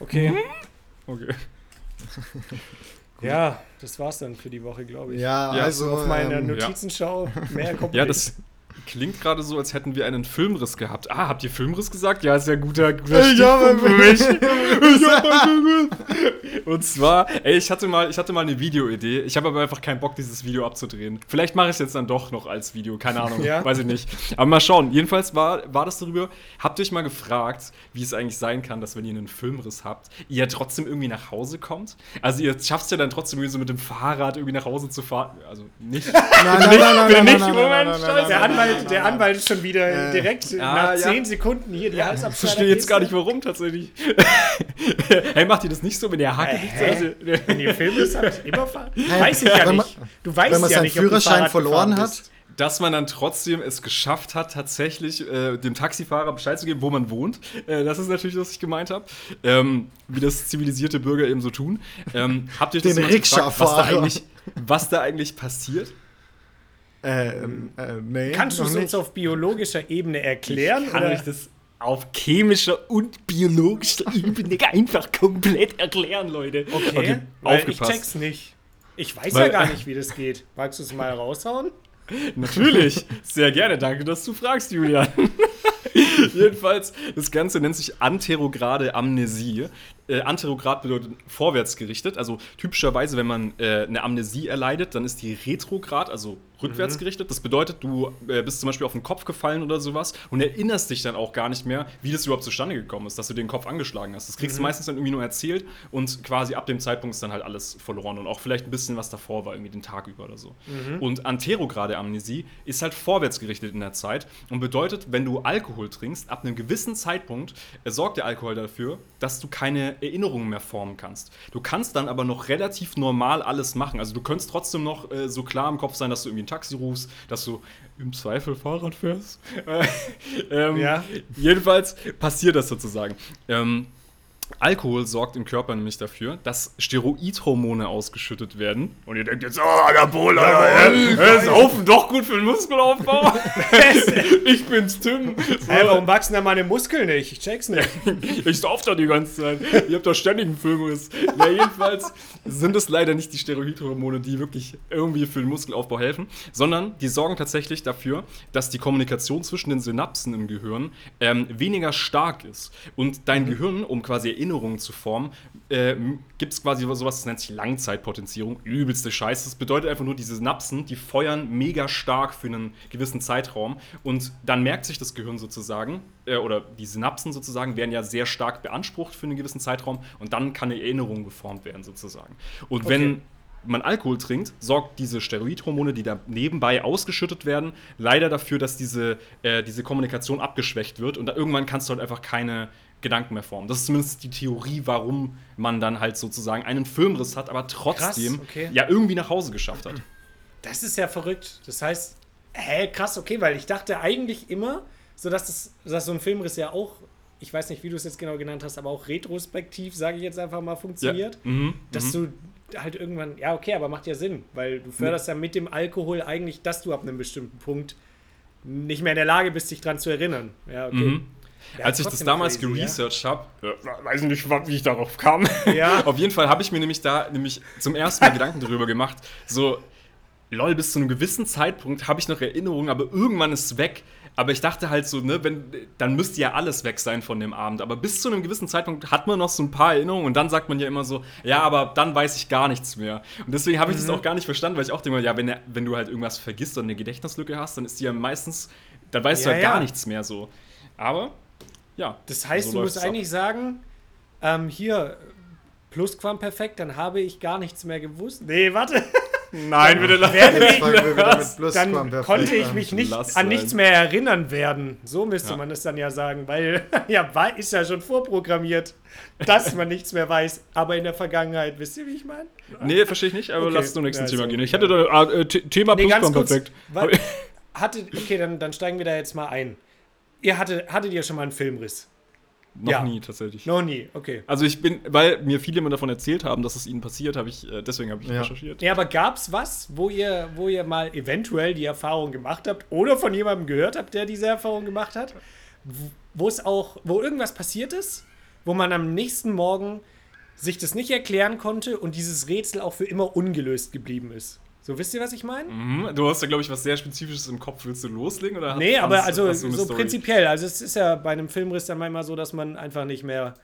Okay. Okay. Ja, das war's dann für die Woche, glaube ich. Ja, Ja, also. Auf meine ähm, Notizenschau mehr kommt Ja, das klingt gerade so, als hätten wir einen Filmriss gehabt. Ah, habt ihr Filmriss gesagt? Ja, ist ja guter, guter Ich habe Stichpunkt für mich. ich hab einen Filmriss. Und zwar, ey, ich hatte mal, ich hatte mal eine Videoidee. Ich habe aber einfach keinen Bock, dieses Video abzudrehen. Vielleicht mache ich es jetzt dann doch noch als Video, keine Ahnung, Ja. weiß ich nicht. Aber mal schauen. Jedenfalls war, war das darüber. Habt ihr euch mal gefragt, wie es eigentlich sein kann, dass wenn ihr einen Filmriss habt, ihr trotzdem irgendwie nach Hause kommt? Also ihr schafft es ja dann trotzdem irgendwie so mit dem Fahrrad irgendwie nach Hause zu fahren. Also nicht. Nein, nein, nein, nein, Bin nein, nicht- nein, Moment, nein, nein, Scheiße. nein, der, nein, Anwalt, nein, der nein. Anwalt ist schon wieder Äh, direkt ah, nach ja. 10 Sekunden hier die Ich verstehe jetzt gar nicht, warum tatsächlich. hey, macht ihr das nicht so, wenn ihr Hacke nicht so also, Wenn ihr Film ist, habt immer fahren. Hä? Weiß ich ja Wenn man- nicht. Du weißt wenn man ja seinen nicht, ob du Führerschein Fahrrad verloren hat? bist. dass man dann trotzdem es geschafft hat, tatsächlich äh, dem Taxifahrer Bescheid zu geben, wo man wohnt. Äh, das ist natürlich, was ich gemeint habe. Ähm, wie das zivilisierte Bürger eben so tun. Ähm, habt ihr euch das Den gefragt, was da, eigentlich, was da eigentlich passiert? Ähm, äh, nee. Kannst du es uns auf biologischer Ebene erklären? Ich kann oder? euch das auf chemischer und biologischer Ebene einfach komplett erklären, Leute. Okay, ich aufgepasst. check's nicht. Ich weiß Weil- ja gar nicht, wie das geht. Magst du es mal raushauen? Natürlich, sehr gerne. Danke, dass du fragst, Julian. Jedenfalls, das Ganze nennt sich anterograde Amnesie. Äh, anterograd bedeutet vorwärts gerichtet. Also typischerweise, wenn man äh, eine Amnesie erleidet, dann ist die retrograd, also rückwärts gerichtet. Das bedeutet, du äh, bist zum Beispiel auf den Kopf gefallen oder sowas und erinnerst dich dann auch gar nicht mehr, wie das überhaupt zustande gekommen ist, dass du den Kopf angeschlagen hast. Das kriegst du meistens dann irgendwie nur erzählt und quasi ab dem Zeitpunkt ist dann halt alles verloren und auch vielleicht ein bisschen was davor war, irgendwie den Tag über oder so. Und anterograde Amnesie ist halt vorwärts gerichtet in der Zeit und bedeutet, wenn du Alkohol trinkst, ab einem gewissen Zeitpunkt äh, sorgt der Alkohol dafür, dass du keine Erinnerungen mehr formen kannst. Du kannst dann aber noch relativ normal alles machen. Also du könntest trotzdem noch äh, so klar im Kopf sein, dass du irgendwie ein Taxi rufst, dass du im Zweifel Fahrrad fährst. Äh, ähm, Ja. Jedenfalls passiert das sozusagen. Ähm, Alkohol sorgt im Körper nämlich dafür, dass Steroidhormone ausgeschüttet werden. Und ihr denkt jetzt, oh, Anabol, Alter, äh, äh, Saufen doch gut für den Muskelaufbau. ich bin's, Tim. So, Hä, warum wachsen da meine Muskeln nicht? Ich check's nicht. ich sauf da die ganze Zeit. Ihr habt doch ständig einen Filmriss. Ja, jedenfalls sind es leider nicht die Steroidhormone, die wirklich irgendwie für den Muskelaufbau helfen, sondern die sorgen tatsächlich dafür, dass die Kommunikation zwischen den Synapsen im Gehirn ähm, weniger stark ist. Und dein Gehirn, um quasi Erinnerungen zu formen, äh, gibt es quasi sowas, das nennt sich Langzeitpotenzierung. Übelste Scheiße. Das bedeutet einfach nur, diese Synapsen, die feuern mega stark für einen gewissen Zeitraum. Und dann merkt sich das Gehirn sozusagen, äh, oder die Synapsen sozusagen, werden ja sehr stark beansprucht für einen gewissen Zeitraum. Und dann kann eine Erinnerung geformt werden sozusagen. Und wenn man Alkohol trinkt, sorgt diese Steroidhormone, die da nebenbei ausgeschüttet werden, leider dafür, dass diese, äh, diese Kommunikation abgeschwächt wird und da irgendwann kannst du halt einfach keine Gedanken mehr formen. Das ist zumindest die Theorie, warum man dann halt sozusagen einen Filmriss hat, aber trotzdem Krass, okay. ja irgendwie nach Hause geschafft hat. Das ist ja verrückt. Das heißt, hä, krass, okay, weil ich dachte eigentlich immer, so dass, das, dass so ein Filmriss ja auch, ich weiß nicht, wie du es jetzt genau genannt hast, aber auch retrospektiv, sage ich jetzt einfach mal, funktioniert. Mhm. Dass du halt irgendwann, ja, okay, aber macht ja Sinn, weil du förderst ja mit dem Alkohol eigentlich, dass du ab einem bestimmten Punkt nicht mehr in der Lage bist, dich dran zu erinnern. Ja, okay. Mhm. Ja, Als ich das damals crazy, ja. geresearched habe, weiß nicht, wie ich darauf kam. Ja. Auf jeden Fall habe ich mir nämlich da nämlich zum ersten Mal Gedanken darüber gemacht. So, lol, bis zu einem gewissen Zeitpunkt habe ich noch Erinnerungen, aber irgendwann ist es weg. Aber ich dachte halt so, ne, wenn, dann müsste ja alles weg sein von dem Abend. Aber bis zu einem gewissen Zeitpunkt hat man noch so ein paar Erinnerungen und dann sagt man ja immer so, ja, aber dann weiß ich gar nichts mehr. Und deswegen habe ich Mhm. das auch gar nicht verstanden, weil ich auch denke, ja, wenn, wenn du halt irgendwas vergisst oder eine Gedächtnislücke hast, dann ist die ja meistens, dann weißt du Ja, halt gar ja. nichts mehr so. Aber, ja. Das heißt, so du musst ab. eigentlich sagen, ähm, hier, Plusquamperfekt, dann habe ich gar nichts mehr gewusst. Nee, warte. Nein, bitte lass. Mich, dann konnte ich mich nicht Lass an nichts mehr erinnern werden. So müsste Ja. man es dann ja sagen, weil ja, ist ja schon vorprogrammiert, dass man nichts mehr weiß. Aber in der Vergangenheit, wisst ihr, wie ich meine? Nee, verstehe ich nicht, aber Okay. lass zum nächsten Ja, Thema gehen. Ich hatte da äh, The- Thema Nee, ganz kurz. Plusquamperfekt. Hatte, okay, dann, dann steigen wir da jetzt mal ein. Ihr hattet, hattet ihr schon mal einen Filmriss? Noch Ja. nie tatsächlich. Noch nie, okay. Also ich bin, weil mir viele immer davon erzählt haben, dass es ihnen passiert, habe ich, äh, deswegen habe ich Ja. recherchiert. Ja, aber gab's was, wo ihr, wo ihr mal eventuell die Erfahrung gemacht habt oder von jemandem gehört habt, der diese Erfahrung gemacht hat? wo es auch, wo irgendwas passiert ist, wo man am nächsten Morgen sich das nicht erklären konnte und dieses Rätsel auch für immer ungelöst geblieben ist. So, wisst ihr, was ich meine? Mhm. Du hast da, glaube ich, was sehr Spezifisches im Kopf. Willst du loslegen? Oder Nee, hast- aber hast- also so Story? prinzipiell. Also es ist ja bei einem Filmriss dann manchmal so, dass man einfach nicht mehr,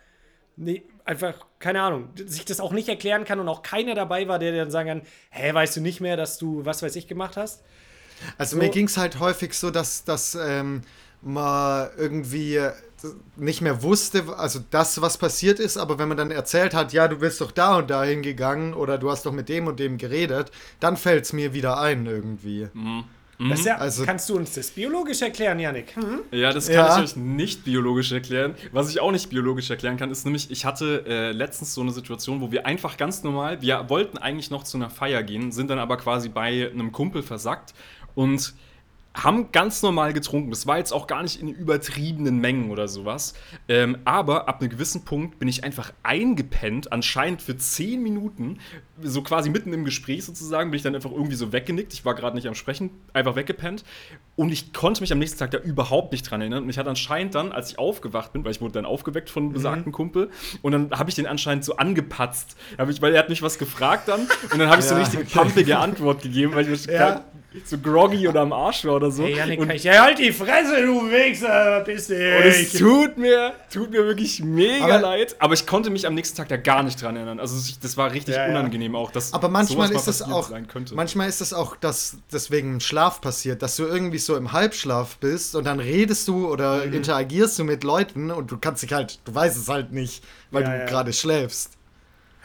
nee, einfach, keine Ahnung, sich das auch nicht erklären kann und auch keiner dabei war, der dann sagen kann, hä, weißt du nicht mehr, dass du was weiß ich gemacht hast? Also So- mir ging es halt häufig so, dass, dass ähm, man irgendwie nicht mehr wusste, also das, was passiert ist, aber wenn man dann erzählt hat, ja, du bist doch da und dahin gegangen oder du hast doch mit dem und dem geredet, dann fällt es mir wieder ein irgendwie. Das ist ja, Also- kannst du uns das biologisch erklären, Janik? Hm? Ja, das kann Ja. ich euch nicht biologisch erklären. Was ich auch nicht biologisch erklären kann, ist nämlich, ich hatte äh, letztens so eine Situation, wo wir einfach ganz normal, wir wollten eigentlich noch zu einer Feier gehen, sind dann aber quasi bei einem Kumpel versackt und haben ganz normal getrunken. Das war jetzt auch gar nicht in übertriebenen Mengen oder sowas. Ähm, aber ab einem gewissen Punkt bin ich einfach eingepennt, anscheinend für 10 Minuten, so quasi mitten im Gespräch sozusagen, bin ich dann einfach irgendwie so weggenickt. Ich war gerade nicht am Sprechen, einfach weggepennt. Und ich konnte mich am nächsten Tag da überhaupt nicht dran erinnern. Und ich hatte anscheinend dann, als ich aufgewacht bin, weil ich wurde dann aufgeweckt von einem besagten Kumpel, und dann habe ich den anscheinend so angepatzt. Ich, weil er hat mich was gefragt dann, und dann habe ich so Ja, eine richtige okay. pampige Antwort gegeben, weil ich Ja. so groggy oder am Arsch war oder so. Hey, Janik, und, kann ich, ja, halt die Fresse, du Wichser, bist und es du. tut mir, tut mir wirklich mega Aber- leid, aber ich konnte mich am nächsten Tag da gar nicht dran erinnern. Also das war richtig Ja, ja. unangenehm auch, dass Aber manchmal ist es passiert auch, sein könnte. manchmal ist es auch, dass deswegen im Schlaf passiert, dass du irgendwie so im Halbschlaf bist und dann redest du oder Mhm. interagierst du mit Leuten und du kannst dich halt, du weißt es halt nicht, weil Ja, du ja. gerade schläfst.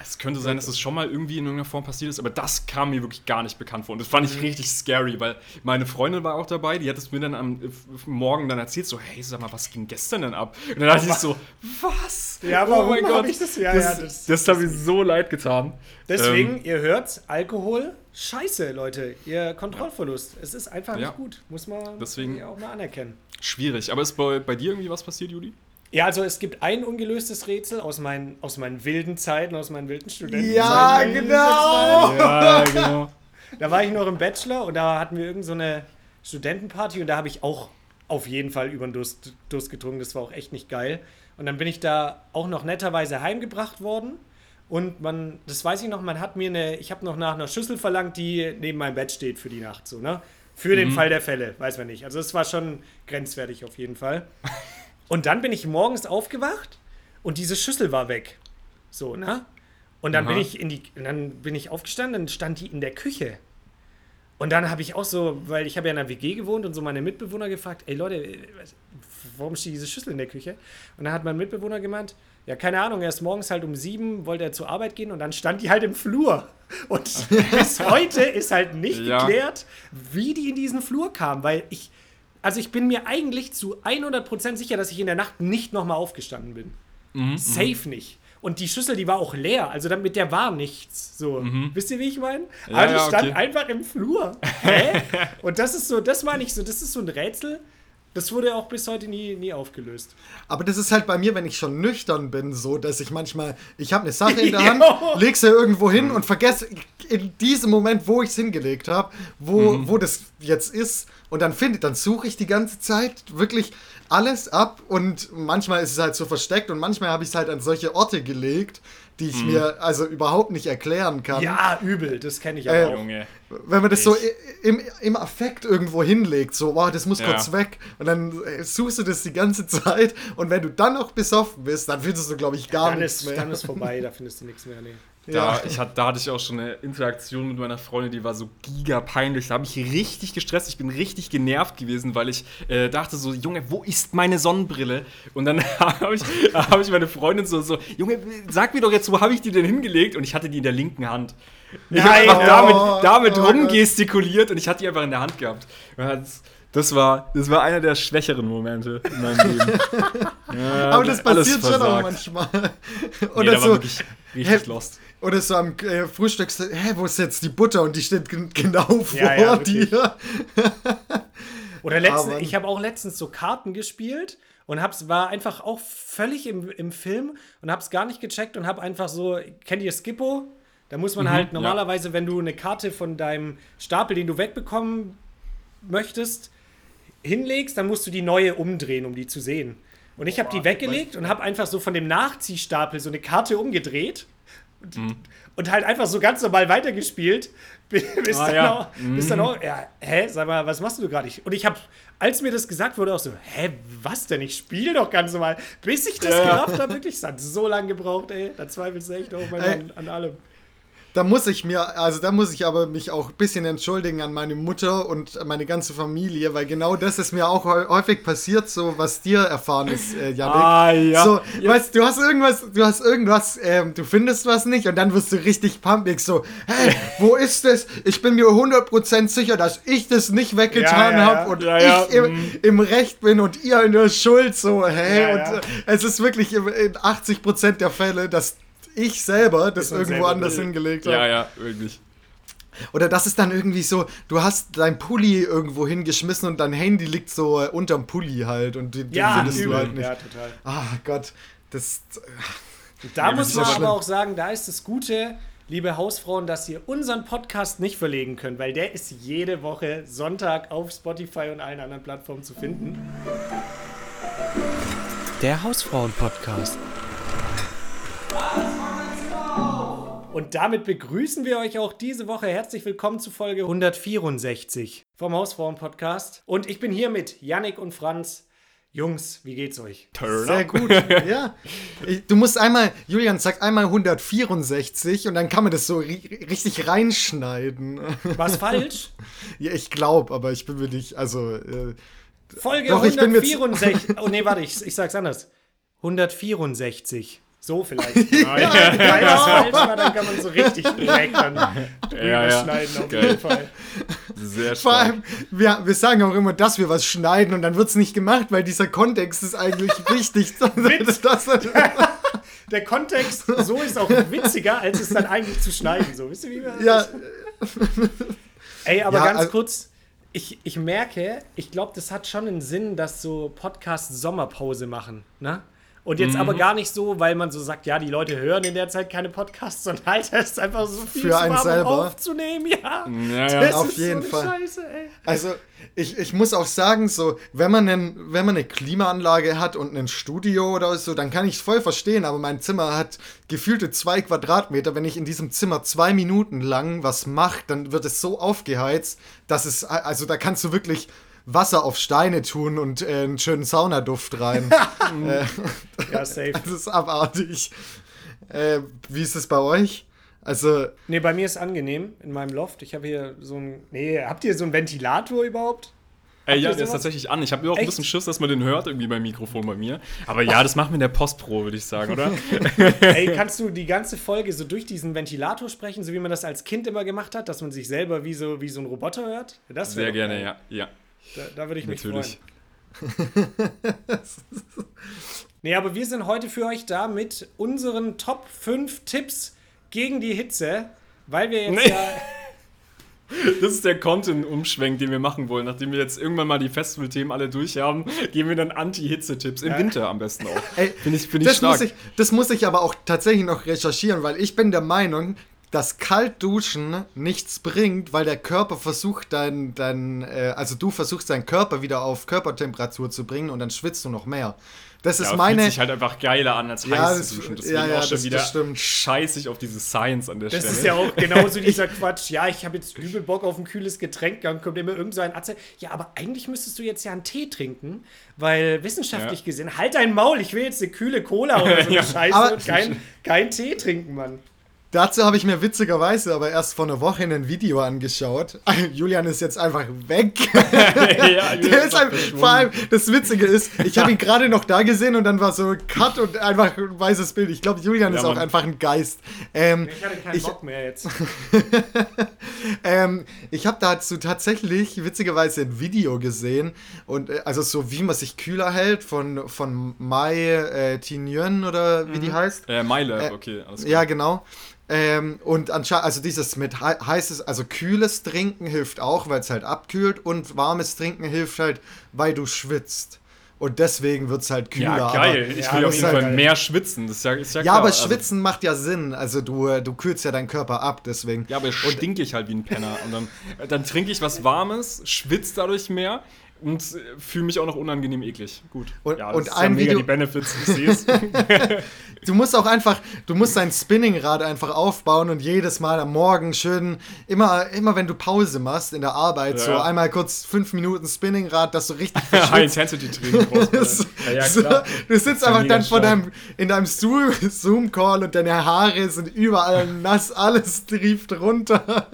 Es könnte sein, dass es schon mal irgendwie in irgendeiner Form passiert ist, aber das kam mir wirklich gar nicht bekannt vor. Und das fand Mhm. ich richtig scary, weil meine Freundin war auch dabei, die hat es mir dann am äh, Morgen dann erzählt, so, hey, sag mal, was ging gestern denn ab? Und dann dachte ich so, was? Oh Ja, warum hab ich das? Ja, das, ja, das, das- hat mir so leid getan. Deswegen, Ähm, ihr hört, Alkohol, scheiße, Leute. Ihr Kontrollverlust. Es ist einfach Ja. nicht gut. Muss man Deswegen- auch mal anerkennen. schwierig. Aber ist bei, bei dir irgendwie was passiert, Juli? Ja, also es gibt ein ungelöstes Rätsel aus meinen, aus meinen wilden Zeiten, aus meinen wilden Studentenzeiten. Ja, genau. Ja, genau. Da war ich noch im Bachelor und da hatten wir irgend so eine Studentenparty und da habe ich auch auf jeden Fall über den Durst, Durst getrunken. Das war auch echt nicht geil. Und dann bin ich da auch noch netterweise heimgebracht worden. Und man, das weiß ich noch, man hat mir eine, ich habe noch nach einer Schüssel verlangt, die neben meinem Bett steht für die Nacht, so, ne? Für den Fall der Fälle, weiß man nicht. Also es war schon grenzwertig auf jeden Fall. Und dann bin ich morgens aufgewacht und diese Schüssel war weg. So, ne? Und dann Aha. bin ich in die, und dann bin ich aufgestanden, dann stand die in der Küche. Und dann habe ich auch so, weil ich habe ja in einer WG gewohnt und so meine Mitbewohner gefragt, ey Leute, warum steht diese Schüssel in der Küche? Und dann hat mein Mitbewohner gemeint, ja, keine Ahnung, erst morgens halt um sieben wollte er zur Arbeit gehen und dann stand die halt im Flur. Und bis heute ist halt nicht Ja. geklärt, wie die in diesen Flur kam, weil ich, also ich bin mir eigentlich zu 100% sicher, dass ich in der Nacht nicht nochmal aufgestanden bin. Mhm, Safe nicht. Und die Schüssel, die war auch leer, also dann mit der war nichts. So, wisst ihr, wie ich meine? Ja, Aber die ja, stand okay. einfach im Flur. Hä? Und das ist so, das meine ich so, das ist so ein Rätsel. Das wurde auch bis heute nie, nie aufgelöst. Aber das ist halt bei mir, wenn ich schon nüchtern bin, so, dass ich manchmal, ich habe eine Sache in der Hand, leg sie irgendwo hin und vergesse in diesem Moment, wo ich es hingelegt habe, wo, wo das jetzt ist. Und dann finde, dann suche ich die ganze Zeit wirklich alles ab und manchmal ist es halt so versteckt und manchmal habe ich es halt an solche Orte gelegt, die ich mir also überhaupt nicht erklären kann. Ja, übel, das kenne ich Äh, aber auch. Junge. Wenn man das so Ich- i- im, im Affekt irgendwo hinlegt, so, wow, das muss Ja. kurz weg. Und dann äh, suchst du das die ganze Zeit. Und wenn du dann noch besoffen bist, dann findest du, glaube ich, gar Dann nichts ist, mehr. dann ist vorbei, da findest du nichts mehr. Nee. Da, Ja. ich hat, da hatte ich auch schon eine Interaktion mit meiner Freundin, die war so giga peinlich. Da habe ich richtig gestresst. Ich bin richtig genervt gewesen, weil ich äh, dachte so, Junge, wo ist meine Sonnenbrille? Und dann habe ich, hab ich meine Freundin so, so, Junge, sag mir doch jetzt, wo habe ich die denn hingelegt? Und ich hatte die in der linken Hand. Ich habe einfach oh, damit, damit oh rumgestikuliert und ich hatte die einfach in der Hand gehabt. Das, war, das war einer der schwächeren Momente in meinem Leben. Ja, Aber das passiert schon auch manchmal. Nee, Oder der war so. wirklich richtig lost. Oder so am äh, Frühstück, hä, wo ist jetzt die Butter? Und die steht gen- genau vor Ja, ja, dir. Oder letztens, Aber- ich habe auch letztens so Karten gespielt und hab's, war einfach auch völlig im, im Film und hab's gar nicht gecheckt und hab einfach so, kennt ihr Skippo? Da muss man halt ja. normalerweise, wenn du eine Karte von deinem Stapel, den du wegbekommen möchtest, hinlegst, dann musst du die neue umdrehen, um die zu sehen. Und ich habe die weggelegt und habe einfach so von dem Nachziehstapel so eine Karte umgedreht Mhm. und halt einfach so ganz normal weitergespielt. Bis, Ah, dann, ja. auch, bis dann auch, ja, hä, sag mal, was machst du gerade? Und ich habe, als mir das gesagt wurde, auch so, hä, was denn? Ich spiele doch ganz normal. Bis ich das Ja, gerafft habe, wirklich, es hat so lange gebraucht, ey. Da zweifelst du echt auch an, an allem. Da muss ich mir, also da muss ich aber mich auch ein bisschen entschuldigen an meine Mutter und meine ganze Familie, weil genau das ist mir auch häu- häufig passiert, so was dir erfahren ist, äh, Janik. Ah, ja. So, weißt du, hast irgendwas, du hast irgendwas, ähm, du findest was nicht und dann wirst du richtig pumpig, so, hey, wo ist es? Ich bin mir 100% sicher, dass ich das nicht weggetan Ja, ja, habe ja. und Ja, ja, ich im, mhm. im Recht bin und ihr in der Schuld, so, hey, Ja, und ja. äh, es ist wirklich in in 80% der Fälle, dass ich selber das irgendwo selber anders will. hingelegt habe. Ja, ja, wirklich. Oder das ist dann irgendwie so, du hast dein Pulli irgendwo hingeschmissen und dein Handy liegt so äh, unterm Pulli halt und den, den Ja, findest du übel. halt nicht. Ja, total. Ah Gott, das. Da Ja, das muss man aber schlimm. auch sagen, da ist das Gute, liebe Hausfrauen, dass ihr unseren Podcast nicht verlegen könnt, weil der ist jede Woche Sonntag auf Spotify und allen anderen Plattformen zu finden. Der Hausfrauen-Podcast. Und damit begrüßen wir euch auch diese Woche. Herzlich willkommen zu Folge 164 vom Hausfrauen-Podcast. Und ich bin hier mit Yannick und Franz. Jungs, wie geht's euch? Turn Sehr up. gut, ja. Du musst einmal, Julian, sag einmal 164 und dann kann man das so ri richtig reinschneiden. Was falsch? Ja, ich glaube, aber ich bin mir nicht, also. Äh, Folge Doch, ich bin mir z- 164. Oh nee, warte, ich, ich sag's anders. 164. So vielleicht. Ja. Weil das falsch war, dann kann man so richtig direkt dann Ja, ja. schneiden auf Geil. jeden Fall. Sehr vor stark. allem, wir, wir sagen auch immer, dass wir was schneiden und dann wird es nicht gemacht, weil dieser Kontext ist eigentlich wichtig. Witz. Das, Der Kontext so ist auch witziger, als es dann eigentlich zu schneiden. So, wisst ihr, wie wir ja, Ey, aber Ja, ganz also- kurz, ich, ich merke, ich glaube, das hat schon einen Sinn, dass so Podcasts Sommerpause machen, ne? Und jetzt Mhm. aber gar nicht so, weil man so sagt, ja, die Leute hören in der Zeit keine Podcasts, sondern halt es ist einfach so viel Für zu einen um selber. aufzunehmen, ja. Ja, ja. Das Auf ist jeden so Fall. Scheiße, ey. Also, ich, ich muss auch sagen, so, wenn man, einen, wenn man eine Klimaanlage hat und ein Studio oder so, dann kann ich es voll verstehen, aber mein Zimmer hat gefühlte zwei Quadratmeter. Wenn ich in diesem Zimmer zwei Minuten lang was mache, dann wird es so aufgeheizt, dass es, also da kannst du wirklich Wasser auf Steine tun und äh, einen schönen Saunaduft rein. äh, Ja, safe. das ist abartig. Äh, wie ist es bei euch? Also, Nee, bei mir ist angenehm in meinem Loft. Ich habe hier so ein. Nee, habt ihr so einen Ventilator überhaupt? Ey, ja, der ist tatsächlich an. Ich habe nur auch ein Echt? bisschen Schiss, dass man den hört, irgendwie beim Mikrofon bei mir. Aber ja, das machen wir in der Postpro, würde ich sagen, oder? Ey, kannst du die ganze Folge so durch diesen Ventilator sprechen, so wie man das als Kind immer gemacht hat, dass man sich selber wie so, wie so ein Roboter hört? Das Sehr gerne, geil. ja. Ja, Da, da würde ich mich natürlich. freuen. Nee, aber wir sind heute für euch da mit unseren Top 5 Tipps gegen die Hitze, weil wir jetzt Nee. ja. Das ist der Content-Umschwenk, den wir machen wollen. Nachdem wir jetzt irgendwann mal die Festival-Themen alle durch haben, geben wir dann Anti-Hitze-Tipps. Im Winter am besten auch. Ey, Finde ich, find ich das, stark. muss ich, das muss ich aber auch tatsächlich noch recherchieren, weil ich bin der Meinung, dass Kaltduschen nichts bringt, weil der Körper versucht, dein, dein äh, also du versuchst deinen Körper wieder auf Körpertemperatur zu bringen und dann schwitzt du noch mehr. Das ist ja, meine. fühlt sich halt einfach geiler an als Ja, heiß das- zu duschen. ja, Deswegen ja, auch schon das- wieder das stimmt. scheißig auf diese Science an der Das Stelle. ist ja auch genauso dieser Quatsch. Ja, ich habe jetzt übel Bock auf ein kühles Getränk. Dann kommt immer irgend so ein Arzt. Ja, aber eigentlich müsstest du jetzt ja einen Tee trinken, weil wissenschaftlich Ja. gesehen, halt dein Maul, ich will jetzt eine kühle Cola oder so eine Ja. Scheiße Aber- und kein, kein Tee trinken, Mann. Dazu habe ich mir witzigerweise aber erst vor einer Woche ein Video angeschaut. Julian ist jetzt einfach weg. ja, Der ist einfach, vor allem, das Witzige ist, ich habe ihn gerade noch da gesehen und dann war so Cut und einfach ein weißes Bild. Ich glaube, Julian Ja, ist auch Mann. einfach ein Geist. Ähm, Ich hatte keinen Ich- Bock mehr jetzt. ähm, ich habe dazu tatsächlich witzigerweise ein Video gesehen und äh, also so wie man sich kühler hält von von Mai äh, Tinyen oder wie die heißt. Äh, MyLab, Äh, okay, alles Ja, genau. Ähm, und anscheinend, also dieses mit hei- heißes, also kühles Trinken hilft auch, weil es halt abkühlt und warmes Trinken hilft halt, weil du schwitzt. Und deswegen wird es halt kühler. Ja, aber- geil. Ich ja, will auf jeden ja Fall geil. mehr schwitzen. Das ist ja, ist ja Ja, klar. aber Also- Schwitzen macht ja Sinn. Also du, äh, du kühlst ja deinen Körper ab, deswegen. Ja, aber stinke ich halt wie ein Penner. Und dann, dann trinke ich was Warmes, schwitze dadurch mehr und fühle mich auch noch unangenehm eklig. Gut. Und- ja, und ist ein mega Video- die Benefits, ich sehe es. Du musst auch einfach, du musst dein Spinningrad einfach aufbauen und jedes Mal am Morgen schön, immer, immer wenn du Pause machst in der Arbeit, Ja. so einmal kurz fünf Minuten Spinningrad, dass du richtig verschwitzt. High-Intensity-Training brauchst du. Ja, ja, klar. du sitzt Ja, einfach dann vor deinem, in deinem Zoom- Zoom-Call und deine Haare sind überall nass, alles trieft runter.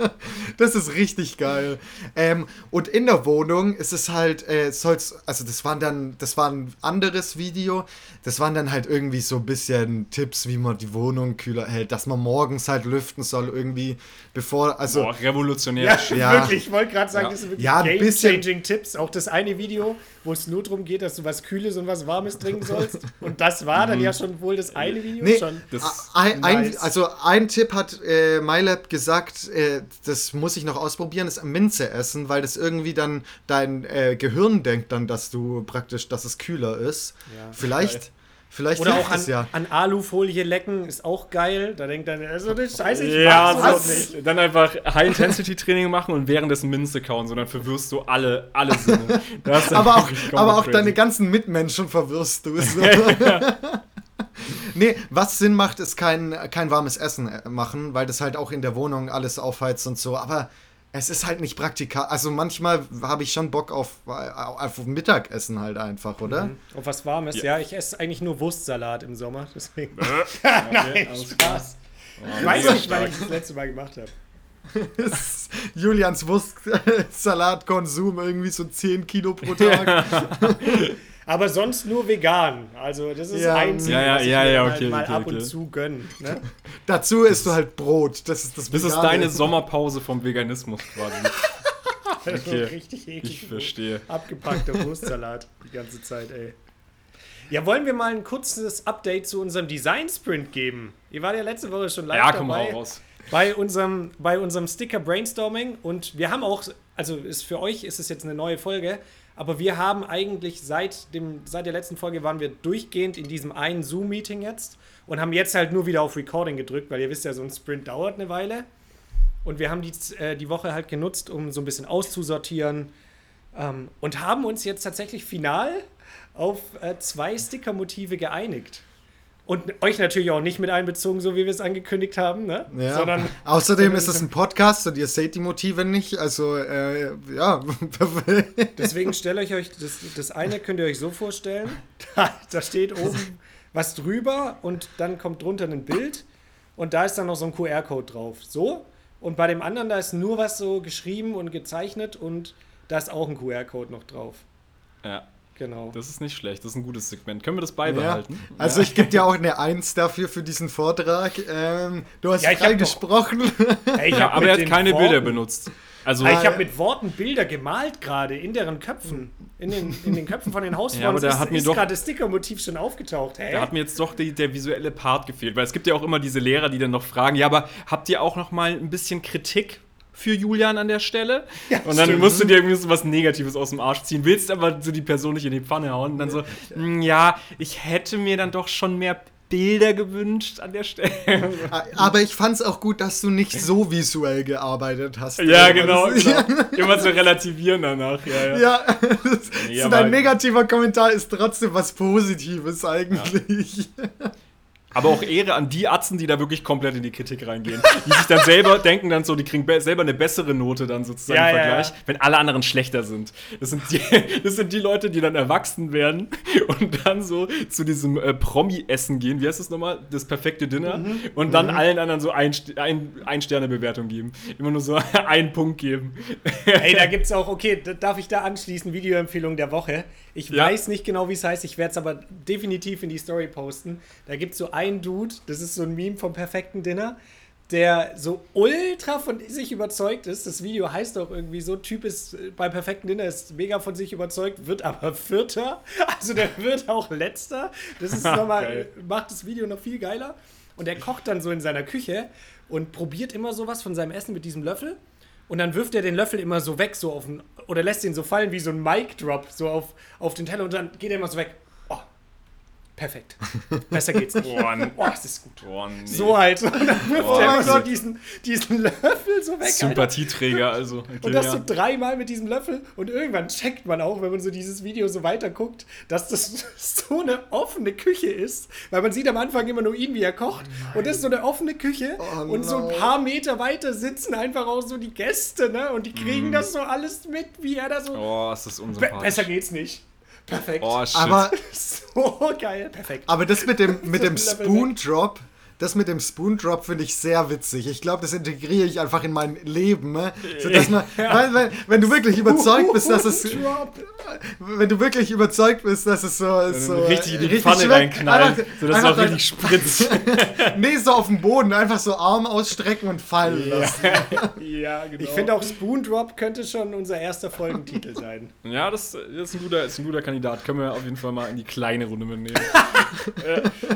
Das ist richtig geil. Ähm, und in der Wohnung ist es halt, äh, soll's, also das waren dann, das war ein anderes Video. Das waren dann halt irgendwie so ein bisschen Tipps, wie man die Wohnung kühler hält, dass man morgens halt lüften soll, irgendwie, bevor, also. Boah, revolutionär. Ja. Ja. wirklich. Ich wollte gerade sagen, Ja. das sind wirklich Ja, ein bisschen- game-changing Tipps. Auch das eine Video, wo es nur darum geht, dass du was Kühles und was Warmes trinken sollst. Und das war dann ja schon wohl das eine Video Nee, schon. Das- ein, ein, nice. also ein Tipp hat äh, MyLab gesagt, äh, das muss ich noch ausprobieren, ist Minze essen, weil das irgendwie dann dein äh, Gehirn denkt dann, dass du praktisch, dass es kühler ist. Ja, vielleicht, geil. Vielleicht Oder auch an, ja. an Alufolie lecken ist auch geil. Da denkt dann, also das Scheiße, ich Ja, so, doch nicht. dann einfach High-Intensity-Training machen und währenddessen Minze kauen, so dann verwirrst du alle, alle Sinne. Aber auch, aber auch crazy. deine ganzen Mitmenschen verwirrst du. So. nee, was Sinn macht, ist kein, kein warmes Essen äh, machen, weil das halt auch in der Wohnung alles aufheizt und so. Aber es ist halt nicht praktikabel. Also manchmal habe ich schon Bock auf, äh, auf Mittagessen halt einfach, oder? Mhm. Auf was Warmes, Ja. ja. Ich esse eigentlich nur Wurstsalat im Sommer, deswegen. Okay, alles Spaß. Ich weiß nicht, wann stark. ich das letzte Mal gemacht habe. Julians Wurstsalatkonsum irgendwie so 10 Kilo pro Tag. Aber sonst nur vegan. Also das ist Ja. das Einzige, Ja, ja, was ich ja, mir ja, okay, halt mal okay, ab okay. und zu gönne. Ne? Dazu isst du halt Brot. Das ist das Das ist deine Sommerpause vom Veganismus quasi. Okay, Richtig eklig. ich verstehe. Abgepackter Wurstsalat die ganze Zeit, ey. Ja, wollen wir mal ein kurzes Update zu unserem Design-Sprint geben? Ihr wart ja letzte Woche schon live Ja, komm mal dabei. raus. bei unserem, bei unserem Sticker Brainstorming und wir haben auch, also ist für euch ist es jetzt eine neue Folge, aber wir haben eigentlich seit, dem, seit der letzten Folge waren wir durchgehend in diesem einen Zoom-Meeting jetzt und haben jetzt halt nur wieder auf Recording gedrückt, weil ihr wisst ja, so ein Sprint dauert eine Weile. Und wir haben die, äh, die Woche halt genutzt, um so ein bisschen auszusortieren ähm, und haben uns jetzt tatsächlich final auf äh, zwei Sticker-Motive geeinigt. Und euch natürlich auch nicht mit einbezogen, so wie wir es angekündigt haben, ne? Ja. Sondern Außerdem ist es ein Podcast und ihr seht die Motive nicht. Also, äh, ja. Deswegen stellt euch euch, das, das eine könnt ihr euch so vorstellen, da, da steht oben was drüber und dann kommt drunter ein Bild und da ist dann noch so ein QR-Code drauf. So. Und bei dem anderen, da ist nur was so geschrieben und gezeichnet und da ist auch ein QR-Code noch drauf. Ja, Genau. das ist nicht schlecht. Das ist ein gutes Segment. Können wir das ja. beibehalten? Also, ich gebe dir auch eine Eins dafür für diesen Vortrag. Ähm, du hast Ja, ich frei hab doch- gesprochen. Hey, ich Ja, aber er hat keine Worten- Bilder benutzt. Also, Ah, Ich ja. habe mit Worten Bilder gemalt gerade in deren Köpfen. In den, in den Köpfen von den Hausfrauen Ja, aber da ist, hat mir ist doch- gerade das Sticker-Motiv schon aufgetaucht. Hä? Da hat mir jetzt doch die, der visuelle Part gefehlt, weil es gibt ja auch immer diese Lehrer, die dann noch fragen, ja, aber habt ihr auch noch mal ein bisschen Kritik für Julian an der Stelle? Ja, und dann stimmt. musst du dir irgendwie so was Negatives aus dem Arsch ziehen, willst aber so die Person nicht in die Pfanne hauen und dann so, "Mm, ja, ich hätte mir dann doch schon mehr Bilder gewünscht an der Stelle. Aber ich fand es auch gut, dass du nicht so visuell gearbeitet hast. ja, genau, das- genau. Immer zu relativieren danach, ja, ja. Ja, das, Nee, so dein negativer Kommentar ist trotzdem was Positives eigentlich. Aber auch Ehre an die Atzen, die da wirklich komplett in die Kritik reingehen. Die sich dann selber denken, dann so, die kriegen be- selber eine bessere Note dann sozusagen Ja, im ja, Vergleich, ja. wenn alle anderen schlechter sind. Das sind, die, das sind die Leute, die dann erwachsen werden und dann so zu diesem äh, Promi-Essen gehen. Wie heißt das nochmal? Das perfekte Dinner. Mhm. Und dann allen anderen so ein, ein, ein Sterne-Bewertung geben. Immer nur so einen Punkt geben. Ey, da gibt's auch, okay, da, darf ich da anschließen, Videoempfehlung der Woche. Ich Ja. weiß nicht genau, wie es heißt, ich werde es aber definitiv in die Story posten. Da gibt's so einen Dude, das ist so ein Meme vom perfekten Dinner, der so ultra von sich überzeugt ist. Das Video heißt auch irgendwie so, Typ ist äh, beim perfekten Dinner, ist mega von sich überzeugt, wird aber Vierter. Also der wird auch Letzter. Das ist nochmal, macht das Video noch viel geiler. Und er kocht dann so in seiner Küche und probiert immer sowas von seinem Essen mit diesem Löffel. Und dann wirft er den Löffel immer so weg, so auf den, oder lässt ihn so fallen wie so ein Mic-Drop, so auf, auf den Teller und dann geht er immer so weg. Oh. Perfekt. Besser geht's nicht. Boah, Oh, das ist gut. Boah, nee. So halt. Und dann wirft Oh, er so diesen, diesen Löffel so weg. Sympathieträger, also. Okay, Und das ja. so dreimal mit diesem Löffel. Und irgendwann checkt man auch, wenn man so dieses Video so weiter guckt, dass das so eine offene Küche ist. Weil man sieht am Anfang immer nur ihn, wie er kocht. und das ist so eine offene Küche. Oh und so ein no. paar Meter weiter sitzen einfach auch so die Gäste, ne? Und die kriegen das so alles mit, wie er da so. Oh, ist das Be unsympathisch. besser geht's nicht. Perfekt. Oh, shit. Aber, so geil. Perfekt. aber das mit dem, mit dem Spoon Drop, das mit dem Spoon Drop finde ich sehr witzig. Ich glaube, das integriere ich einfach in mein Leben. Ne? So, dass man, weil, weil, wenn du wirklich überzeugt bist, dass es. Wenn du wirklich überzeugt bist, dass es so. so richtig in die richtig Pfanne reinknallen, sodass es auch richtig spritzt. dann- Nee, so auf dem Boden, einfach so Arm ausstrecken und fallen lassen. ja, genau. Ich finde auch Spoon Drop könnte schon unser erster Folgentitel sein. Ja, das, das ist, ein guter, ist ein guter Kandidat. Können wir auf jeden Fall mal in die kleine Runde mitnehmen.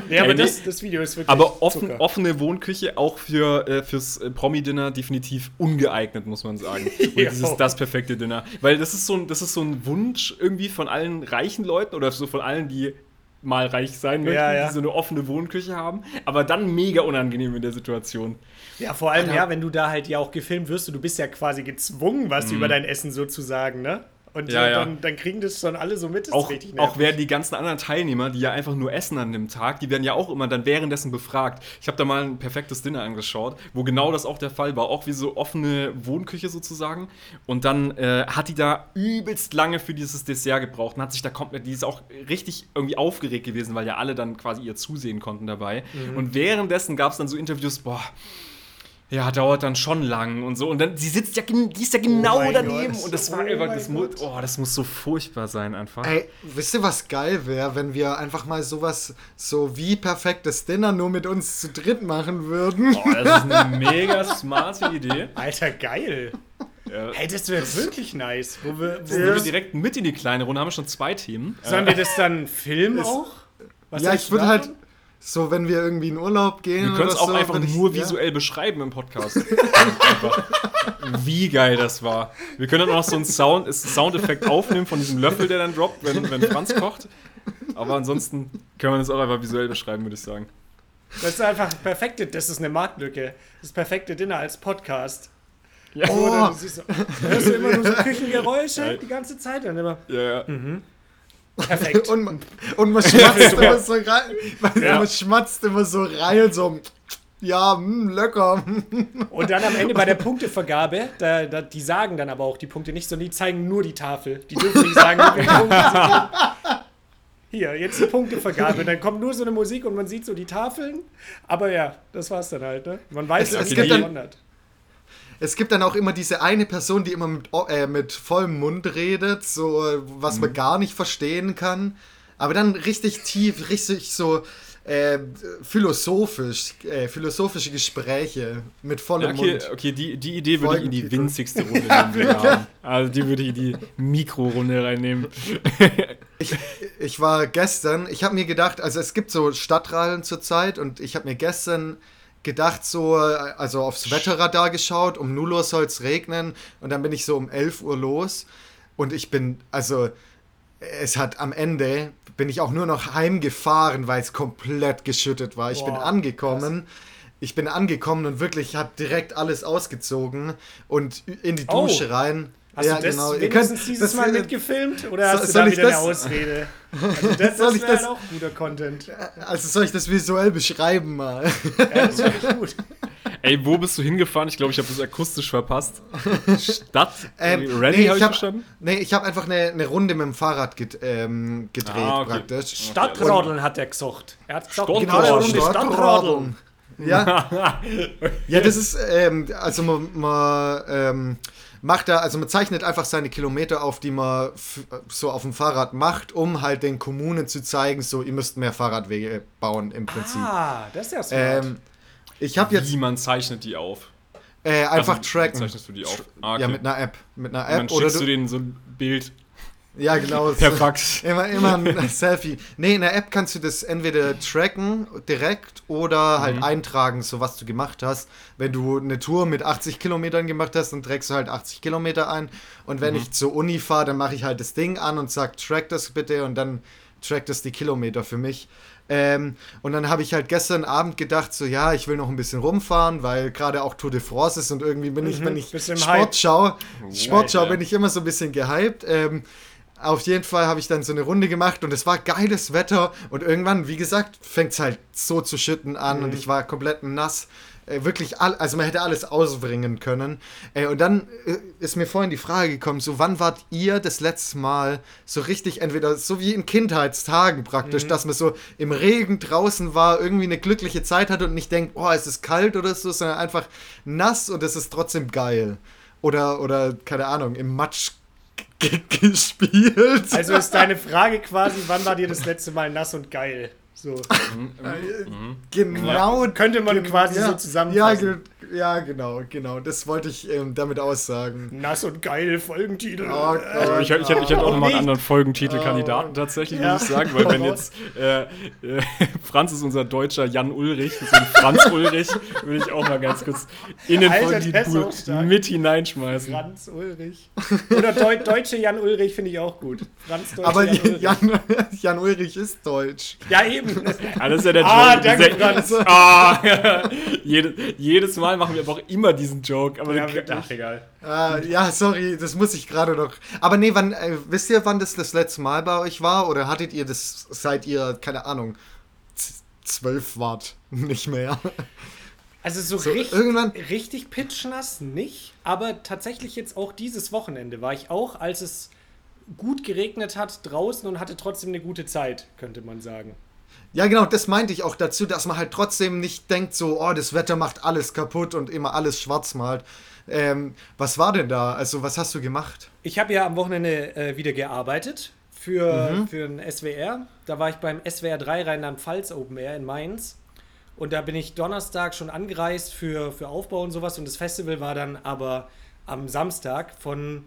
Nee, aber Ey, das, das Video ist wirklich. Aber offen, offene Wohnküche auch für, äh, fürs äh, Promi-Dinner definitiv ungeeignet, muss man sagen. Und das ist das perfekte Dinner. Weil das ist, so ein, das ist so ein Wunsch irgendwie von allen reichen Leuten oder so von allen, die mal reich sein möchten, Ja, ja. die so eine offene Wohnküche haben, aber dann mega unangenehm in der Situation. Ja, vor allem, ja, wenn du da halt ja auch gefilmt wirst und du bist ja quasi gezwungen, was über dein Essen so zu sagen, ne? Und. Ja, ja. Dann, dann kriegen das schon alle so mit, das Auch, auch werden die ganzen anderen Teilnehmer, die ja einfach nur essen an dem Tag, die werden ja auch immer dann währenddessen befragt. Ich habe da mal ein perfektes Dinner angeschaut, wo genau das auch der Fall war. Auch wie so offene Wohnküche sozusagen. Und dann äh, hat die da übelst lange für dieses Dessert gebraucht und hat sich da komplett, die ist auch richtig irgendwie aufgeregt gewesen, weil ja alle dann quasi ihr zusehen konnten dabei. Mhm. Und währenddessen gab es dann so Interviews, boah. Ja, dauert dann schon lang und so. Und dann, sie sitzt ja, die ist ja genau Oh daneben. Gott. Und das war Oh einfach, das, mu Gott. oh, das muss so furchtbar sein einfach. Ey, wisst ihr, was geil wäre, wenn wir einfach mal sowas so wie perfektes Dinner nur mit uns zu dritt machen würden? Oh, das ist eine mega smarte Idee. Alter, geil. Ja. Hey, das wäre wirklich nice. Wo wir, wo wir, direkt mit in die kleine Runde, haben wir schon zwei Themen. sollen wir das dann filmen auch? Was ja, ich würde halt? So, wenn wir irgendwie in Urlaub gehen. wir können es auch so, einfach ich- nur ja. visuell beschreiben im Podcast. Wie geil das war. Wir können dann auch noch so einen Sound, Soundeffekt aufnehmen von diesem Löffel, der dann droppt, wenn, wenn Franz kocht. Aber ansonsten können wir das auch einfach visuell beschreiben, würde ich sagen. Das ist einfach perfekte, das ist eine Marktlücke. Das perfekte Dinner als Podcast. Ja, So, Oh. dann siehst du, hörst du immer nur so Küchengeräusche Ja. die ganze Zeit. Dann immer ja, ja. Perfekt. Und man, und man schmatzt immer so rein. Man, Ja. man schmatzt immer so rein und so. Ja, mh, lecker. Und dann am Ende bei der Punktevergabe, da, da, die sagen dann aber auch die Punkte nicht, sondern die zeigen nur die Tafel. Die dürfen nicht sagen, wie viele Punkte. Hier, jetzt die Punktevergabe. Dann kommt nur so eine Musik und man sieht so die Tafeln. Aber ja, das war's dann halt. Ne? Man weiß, Es- es gibt dann- hat. Es gibt dann auch immer diese eine Person, die immer mit, äh, mit vollem Mund redet, so äh, was Mhm. man gar nicht verstehen kann. Aber dann richtig tief, richtig so äh, philosophisch, äh, philosophische Gespräche mit vollem Ja, okay, Mund. okay die, die Idee würde ich in die winzigste Runde nehmen, die wir haben. Also die würde ich in die Mikrorunde reinnehmen. Ich, ich war gestern, ich habe mir gedacht, also es gibt so Stadtrallen zurzeit und ich habe mir gestern gedacht, so, also aufs Wetterradar geschaut, um 0 Uhr soll es regnen und dann bin ich so um 11 Uhr los und ich bin, also es hat am Ende, bin ich auch nur noch heimgefahren, weil es komplett geschüttet war. Ich bin Boah, angekommen. Ich bin angekommen und wirklich habe direkt alles ausgezogen und in die Oh. Dusche rein. Hast du das Ihr wenigstens könnt- dieses das- Mal mitgefilmt? Oder Soll- hast du da wieder eine das- Ausrede? Also das, Soll das- halt auch guter Content. Also soll ich das visuell beschreiben mal? Ja, das finde ich gut. Ey, wo bist du hingefahren? Ich glaube, ich habe das akustisch verpasst. Stadt? Ähm, Rallye nee, habe ich hab- verstanden? Nee, ich habe einfach eine, eine Runde mit dem Fahrrad get, ähm, gedreht Ah, okay. praktisch. Stadtrodeln hat er gesagt. Er hat gesagt, Stadtrodeln. genau eine Runde Stadtrodeln. Stadtrodeln. Ja. ja, das ist, ähm, also man, man ähm, macht da, also man zeichnet einfach seine Kilometer auf, die man so auf dem Fahrrad macht, um halt den Kommunen zu zeigen, so ihr müsst mehr Fahrradwege bauen im Prinzip. Ah, das ist ja smart. ähm, ich habe jetzt Wie man zeichnet die auf? äh, einfach Also, tracken. Zeichnest du die auf? Ah, Ja, okay. mit einer App. Mit einer Und dann App oder schickst du, du denen so ein Bild Ja, genau. per Fax. Immer, immer ein Selfie. Nee, in der App kannst du das entweder tracken direkt oder halt Mhm. eintragen, so was du gemacht hast. Wenn du eine Tour mit 80 Kilometern gemacht hast, dann trägst du halt 80 Kilometer ein. Und wenn Mhm. ich zur Uni fahre, dann mache ich halt das Ding an und sag, track das bitte und dann trackt das die Kilometer für mich. Ähm, und dann habe ich halt gestern Abend gedacht, so ja, ich will noch ein bisschen rumfahren, weil gerade auch Tour de France ist und irgendwie bin ich, Mhm, wenn ich du im Sport schaue, Sport schaue, Alter. bin ich immer so ein bisschen gehypt. Ähm, auf jeden Fall habe ich dann so eine Runde gemacht und es war geiles Wetter und irgendwann, wie gesagt, fängt es halt so zu schütten an Mhm. und ich war komplett nass. Äh, wirklich, all, also man hätte alles ausbringen können. Äh, und dann äh, ist mir vorhin die Frage gekommen, so wann wart ihr das letzte Mal so richtig, entweder so wie in Kindheitstagen praktisch, dass man so im Regen draußen war, irgendwie eine glückliche Zeit hatte und nicht denkt, oh, es ist kalt oder so, sondern einfach nass und es ist trotzdem geil. Oder, oder keine Ahnung, im Matsch gespielt. Also ist deine Frage quasi, wann war dir das letzte Mal nass und geil? So. genau. Könnte man quasi ja, so zusammenfassen. Ja, ja, genau, genau. Das wollte ich ähm, damit aussagen. Nass und geil, Folgentitel. Oh, Also ich, ich, hätte- ich hätte auch Oh, noch mal einen anderen Folgentitelkandidaten tatsächlich, Ja. muss ich sagen, weil wenn jetzt äh, äh, Franz ist unser deutscher Jan Ulrich, deswegen Franz Ulrich, würde ich auch mal ganz kurz in den Folgentitel mit hineinschmeißen. Franz Ulrich. Oder Deu deutsche Jan Ulrich finde ich auch gut. Franz Deutsche Aber Jan Ulrich. Jan, Jan Ulrich ist deutsch. Ja, eben. Ah, das ist ja der Ah, danke, Franz. Ah, Jede, jedes Mal machen wir aber auch immer diesen Joke. Aber Ja, ach, wirklich. egal. Äh, ja, sorry, das muss ich gerade noch. Aber nee, wann, äh, wisst ihr, wann das das letzte Mal bei euch war? Oder hattet ihr das, seit ihr, keine Ahnung, zwölf wart? Nicht mehr. Also so, So, richtig, irgendwann- richtig pitchnass nicht, aber tatsächlich jetzt auch dieses Wochenende war ich auch, als es gut geregnet hat draußen und hatte trotzdem eine gute Zeit, könnte man sagen. Ja, genau, das meinte ich auch dazu, dass man halt trotzdem nicht denkt, so, oh, das Wetter macht alles kaputt und immer alles schwarz malt. Ähm, was war denn da? Also, was hast du gemacht? Ich habe ja am Wochenende äh, wieder gearbeitet für, für den SWR. Da war ich beim SWR 3 Rheinland-Pfalz Open Air in Mainz. Und da bin ich Donnerstag schon angereist für, für Aufbau und sowas. Und das Festival war dann aber am Samstag von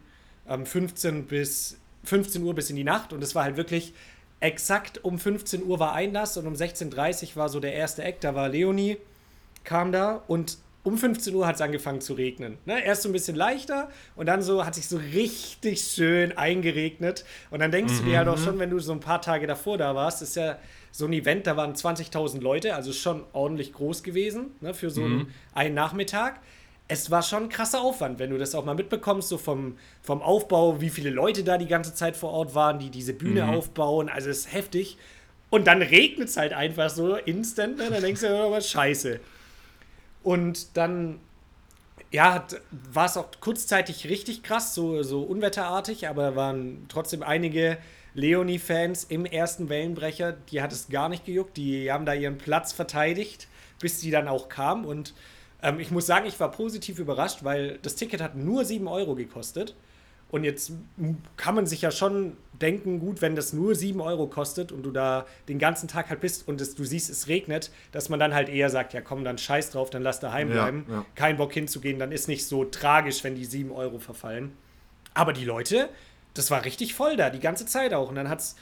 ähm, 15 bis 15 Uhr bis in die Nacht. Und es war halt wirklich exakt um 15 Uhr war Einlass und um 16.30 Uhr war so der erste Act. Da war Leonie, kam da und um 15 Uhr hat es angefangen zu regnen. Ne? Erst so ein bisschen leichter und dann so hat sich so richtig schön eingeregnet. Und dann denkst du dir halt auch schon, wenn du so ein paar Tage davor da warst, ist ja so ein Event, da waren 20.000 Leute, also schon ordentlich groß gewesen ne? für so einen, einen Nachmittag. Es war schon ein krasser Aufwand, wenn du das auch mal mitbekommst, so vom, vom Aufbau, wie viele Leute da die ganze Zeit vor Ort waren, die diese Bühne aufbauen. Also es ist heftig. Und dann regnet es halt einfach so instant, ne? dann denkst du dir, was scheiße. Und dann, ja, war es auch kurzzeitig richtig krass, so, so unwetterartig, aber da waren trotzdem einige Leonie-Fans im ersten Wellenbrecher, die hat es gar nicht gejuckt, die haben da ihren Platz verteidigt, bis die dann auch kam. Und ähm, ich muss sagen, ich war positiv überrascht, weil das Ticket hat nur 7 Euro gekostet. Und jetzt kann man sich ja schon denken, gut, wenn das nur 7 Euro kostet und du da den ganzen Tag halt bist und es, du siehst, es regnet, dass man dann halt eher sagt, ja komm, dann scheiß drauf, dann lass daheim Ja, bleiben. ja. Kein Bock hinzugehen, dann ist nicht so tragisch, wenn die 7 Euro verfallen. Aber die Leute, das war richtig voll da, die ganze Zeit auch. Und dann hat es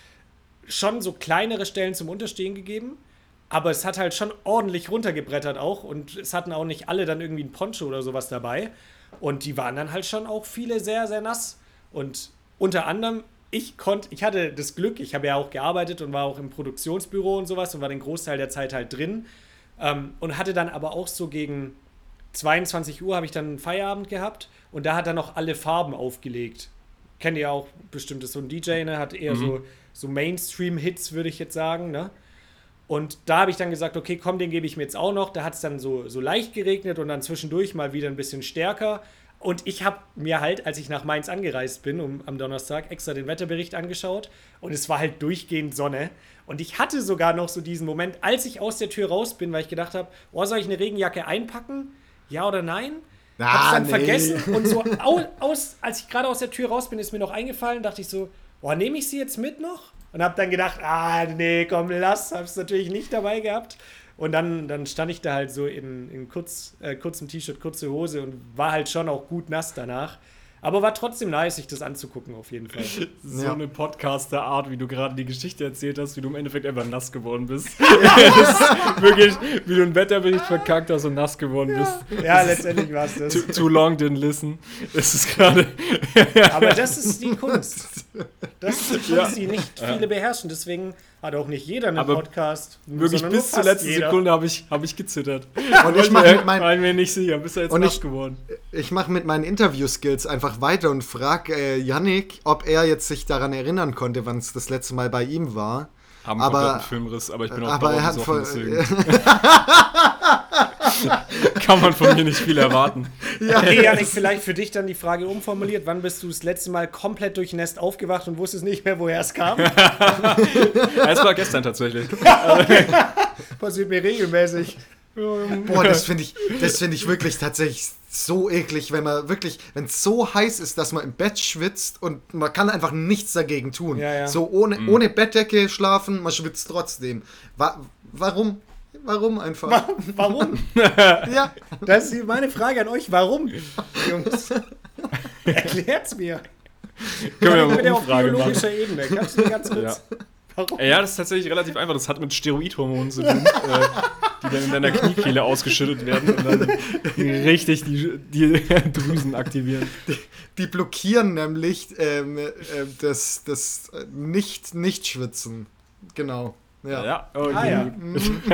schon so kleinere Stellen zum Unterstehen gegeben. Aber es hat halt schon ordentlich runtergebrettert auch. Und es hatten auch nicht alle dann irgendwie ein Poncho oder sowas dabei. Und die waren dann halt schon auch viele sehr, sehr nass. Und unter anderem, ich konnte, ich hatte das Glück, ich habe ja auch gearbeitet und war auch im Produktionsbüro und sowas und war den Großteil der Zeit halt drin. Ähm, und hatte dann aber auch so gegen 22 Uhr habe ich dann einen Feierabend gehabt und da hat er noch alle Farben aufgelegt. Kennt ihr auch bestimmt, ist so ein DJ, ne? Hat eher so, so Mainstream-Hits, würde ich jetzt sagen, ne? Und da habe ich dann gesagt, okay, komm, den gebe ich mir jetzt auch noch. Da hat es dann so, so leicht geregnet und dann zwischendurch mal wieder ein bisschen stärker. Und ich habe mir halt, als ich nach Mainz angereist bin, um, am Donnerstag, extra den Wetterbericht angeschaut. Und es war halt durchgehend Sonne. Und ich hatte sogar noch so diesen Moment, als ich aus der Tür raus bin, weil ich gedacht habe, oh, soll ich eine Regenjacke einpacken? Ja oder nein? Ah, Hab's dann nee. vergessen und so au, aus, als ich gerade aus der Tür raus bin, ist mir noch eingefallen, dachte ich so, boah, nehme ich sie jetzt mit noch? Und hab dann gedacht, ah, nee, komm, lass, hab's natürlich nicht dabei gehabt. Und dann, dann stand ich da halt so in, in kurz, äh, kurzem T-Shirt, kurze Hose und war halt schon auch gut nass danach. Aber war trotzdem nice, sich das anzugucken, auf jeden Fall. So Ja. eine Podcaster-Art, wie du gerade die Geschichte erzählt hast, wie du im Endeffekt einfach nass geworden bist. das ist wirklich, wie du einen Wetterbericht verkackt hast und nass geworden bist. Ja, letztendlich war es das. Too, too long didn't listen. Es ist gerade. Aber das ist die Kunst. Das ist die Kunst, Ja. die nicht viele beherrschen. Deswegen hat auch nicht jeder einen Aber Podcast. Wirklich bis zur letzten jeder. Sekunde habe ich, hab ich gezittert. Und ich mache mit, mein, War mir nicht sicher, bist du jetzt Und ich- geworden. ich mach mit meinen Interview-Skills einfach weiter und frage äh, Yannick, ob er jetzt sich daran erinnern konnte, wann es das letzte Mal bei ihm war. Haben Aber- kompletten Filmriss, aber ich bin auch Aber er hat voll, deswegen kann man von mir nicht viel erwarten. Okay, Janik, vielleicht für dich dann die Frage umformuliert. Wann bist du das letzte Mal komplett durchnässt aufgewacht und wusstest nicht mehr, woher es kam? Ja, Es war gestern tatsächlich. Passiert mir regelmäßig. Boah, das finde ich, das finde ich wirklich tatsächlich so eklig, wenn man wirklich, wenn es so heiß ist, dass man im Bett schwitzt und man kann einfach nichts dagegen tun. Ja, ja. So ohne, ohne Bettdecke schlafen, man schwitzt trotzdem. Wa warum? Warum einfach? Warum? ja, Das ist meine Frage an euch. Warum, Jungs? Erklärt's mir. Können wir Mit mal der eine auf Umfrage machen. biologischer Ebene. Kannst du ganz kurz. Ja. Warum? Ja, das ist tatsächlich relativ einfach. Das hat mit Steroidhormonen zu tun, äh, die dann in deiner Kniekehle ausgeschüttet werden und dann richtig die, die Drüsen aktivieren. die blockieren nämlich ähm, äh, das, das äh, nicht, nicht schwitzen. Genau. Ja. Ja, okay. Ah, ja.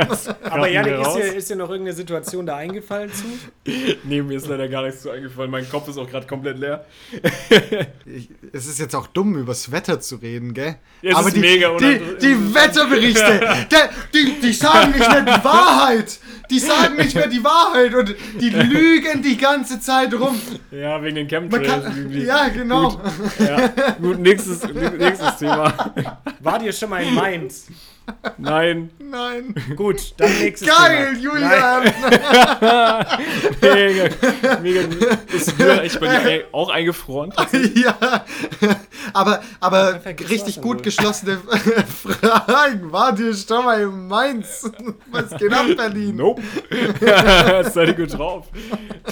Das Aber Janik, ist dir, ist dir noch irgendeine Situation da eingefallen zu? Nee, mir ist leider gar nichts zu eingefallen. Mein Kopf ist auch gerade komplett leer. Ich, es ist jetzt auch dumm, übers Wetter zu reden, gell? Es ist die, mega die, unangenehm. die Wetterberichte? Die, die sagen nicht mehr die Wahrheit. Die sagen nicht mehr die Wahrheit und die lügen die ganze Zeit rum. Ja, wegen den Chemtrails. kann, ja, genau. Gut, ja. Gut nächstes, nächstes Thema. War dir schon mal in Mainz? Nein. Nein. Gut, dann nächstes Geil, Thema. Julian. Mega. Mega. Ist mir echt bei dir ein- auch eingefroren? ja. Aber, aber richtig gut geschlossene Fragen. War dir schon mal in Mainz? Was geht ab, Berlin? Nope. Seid ihr gut drauf?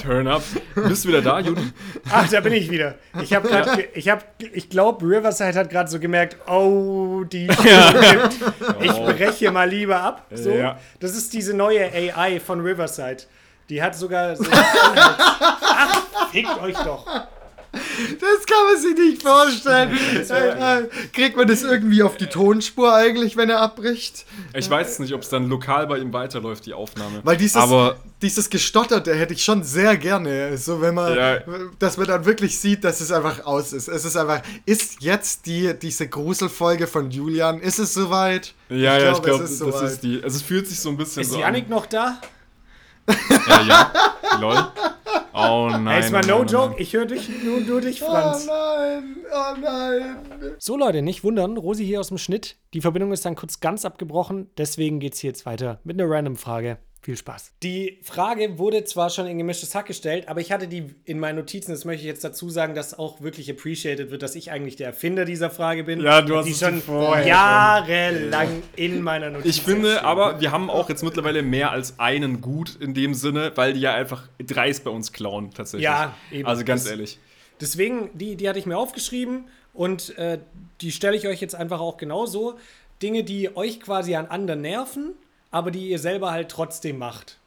Turn up. Bist du wieder da, Juden? Ach, da bin ich wieder. Ich habe gerade, ich habe, ich glaube, Riverside hat gerade so gemerkt, oh, die kippt. Ich breche mal lieber ab. So. Ja. Das ist diese neue AI von Riverside. Die hat sogar so. Ach, fickt euch doch. Das kann man sich nicht vorstellen. Äh, äh, Kriegt man das irgendwie auf die Tonspur eigentlich, wenn er abbricht? Ich weiß nicht, ob es dann lokal bei ihm weiterläuft, die Aufnahme. Weil dieses, Aber dieses Gestotterte hätte ich schon sehr gerne. So, wenn man, Ja. dass man dann wirklich sieht, dass es einfach aus ist. Es ist einfach, ist jetzt die, diese Gruselfolge von Julian, ist es soweit? ja, ja, ich glaube, es ist das soweit. ist die. Also es fühlt sich so ein bisschen Ist so Janik noch da? Ja, ja. Lol. Oh nein. Ey, jetzt mal oh no nein, oh joke, nein. ich höre dich, nur, nur dich, Oh Franz. nein, oh nein. So Leute, nicht wundern, Rosi hier aus dem Schnitt. Die Verbindung ist dann kurz ganz abgebrochen, deswegen geht's hier jetzt weiter mit einer random Frage. Viel Spaß. Die Frage wurde zwar schon in gemischtes Hack gestellt, aber ich hatte die in meinen Notizen, das möchte ich jetzt dazu sagen, dass auch wirklich appreciated wird, dass ich eigentlich der Erfinder dieser Frage bin. Ja, du hast die es schon vorher jahrelang in meiner Notizen. Ich finde aber, wir haben auch jetzt mittlerweile mehr als einen gut in dem Sinne, weil die ja einfach dreist bei uns klauen, tatsächlich. Ja, eben. Also ganz Das- ehrlich. Deswegen, die, die hatte ich mir aufgeschrieben und äh, die stelle ich euch jetzt einfach auch genauso. Dinge, die euch quasi an anderen nerven, aber die ihr selber halt trotzdem macht.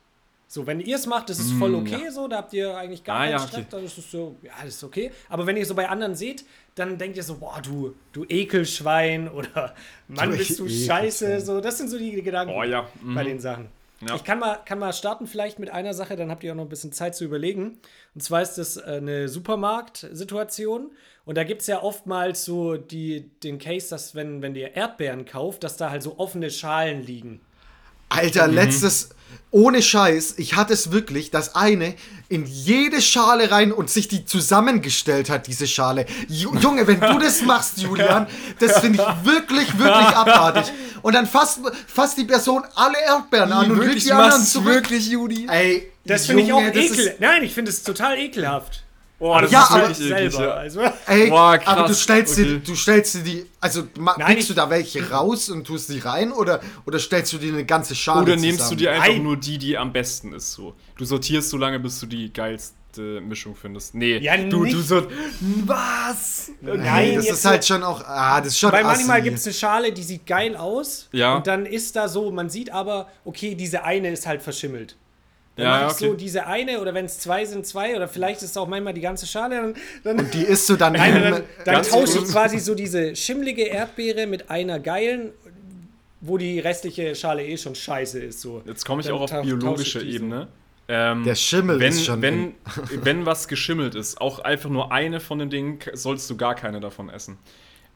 So, wenn ihr es macht, das ist voll okay, so, da habt ihr eigentlich gar Mm, Ah, keinen ja, Stress, okay. dann ist es so, ja, das ist okay. Aber wenn ihr so bei anderen seht, dann denkt ihr so, boah, du, du Ekelschwein oder Mann, bist du scheiße, so, das sind so die Gedanken Oh ja. mhm. bei den Sachen. Ja. Ich kann mal, kann mal starten vielleicht mit einer Sache, dann habt ihr auch noch ein bisschen Zeit zu überlegen. Und zwar ist das äh, eine Supermarktsituation. Und da gibt es ja oftmals so die, den Case, dass wenn, wenn ihr Erdbeeren kauft, dass da halt so offene Schalen liegen. Alter, Mhm. letztes, ohne Scheiß, ich hatte es wirklich, dass eine in jede Schale rein und sich die zusammengestellt hat, diese Schale. Ju Junge, wenn du das machst, Julian, das finde ich wirklich, wirklich abartig. Und dann fasst, fasst die Person alle Erdbeeren an und legt die anderen zurück. Judy? Ey, Das finde ich auch Junge, das ekel. ist- Nein, ich finde es total ekelhaft. Oh, das Ja, ist aber wirklich eklig, Selber. ja. Also, Ey, Boah, krass, aber du stellst, okay. dir, du stellst dir die, also Nein, pickst du da welche raus und tust die rein oder, oder stellst du dir eine ganze Schale Oder zusammen? nimmst du dir einfach Nein. nur die, die am besten ist so. Du sortierst so lange, bis du die geilst ekelhafte Mischung findest. Nee, Ja, du, nicht- du so, was? Nein, das ist so- halt schon auch, ah, das ist schon Weil manchmal gibt es eine Schale, die sieht geil aus. Ja. Und dann ist da so, man sieht aber, okay, diese eine ist halt verschimmelt. Dann Ja, mache ja, ich okay. so diese eine oder wenn es zwei sind, zwei oder vielleicht ist es auch manchmal die ganze Schale. Dann, dann, Die isst du dann Nein, dann, dann tausche ich quasi so diese schimmlige Erdbeere mit einer geilen, wo die restliche Schale eh schon scheiße ist. So. Jetzt komme ich Dann auch auf biologische. Ebene. Ähm, Der Schimmel wenn, ist schon Wenn, wenn was geschimmelt ist, auch einfach nur eine von den Dingen, sollst du gar keine davon essen.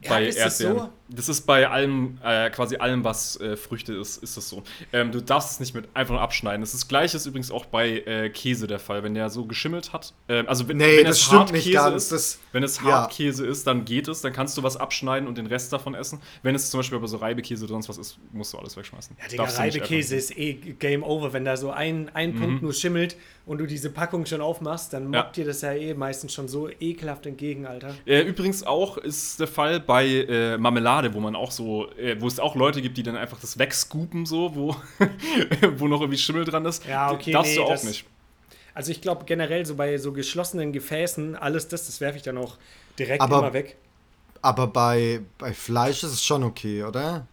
Ja, bei ist das Erdbeeren. so? Das ist bei allem, äh, quasi allem, was äh, Früchte ist, ist das so. Ähm, du darfst es nicht mit einfach nur abschneiden. Das ist gleiche ist übrigens auch bei äh, Käse der Fall. Wenn der so geschimmelt hat, ähm, also wenn, Nee, wenn das es stimmt Hartkäse nicht ganz. ist, Das- wenn es ja. Hartkäse ist, dann geht es, dann kannst du was abschneiden und den Rest davon essen. Wenn es zum Beispiel aber so Reibekäse oder sonst was ist, musst du alles wegschmeißen. Ja, Digga, Reibekäse ist eh Game Over. Wenn da so ein, ein Punkt nur schimmelt und du diese Packung schon aufmachst, dann. Ja. mobbt dir das ja eh meistens schon so ekelhaft entgegen, Alter. Äh, übrigens auch ist der Fall bei äh, Marmelade, wo man auch so, äh, wo es auch Leute gibt, die dann einfach das wegscoopen, so, wo, wo noch irgendwie Schimmel dran ist. Ja, okay, Darfst nee, du auch das- nicht. Also ich glaube generell so bei so geschlossenen Gefäßen, alles das, das werfe ich dann auch direkt Aber- immer weg. Aber bei, bei Fleisch ist es schon okay, oder?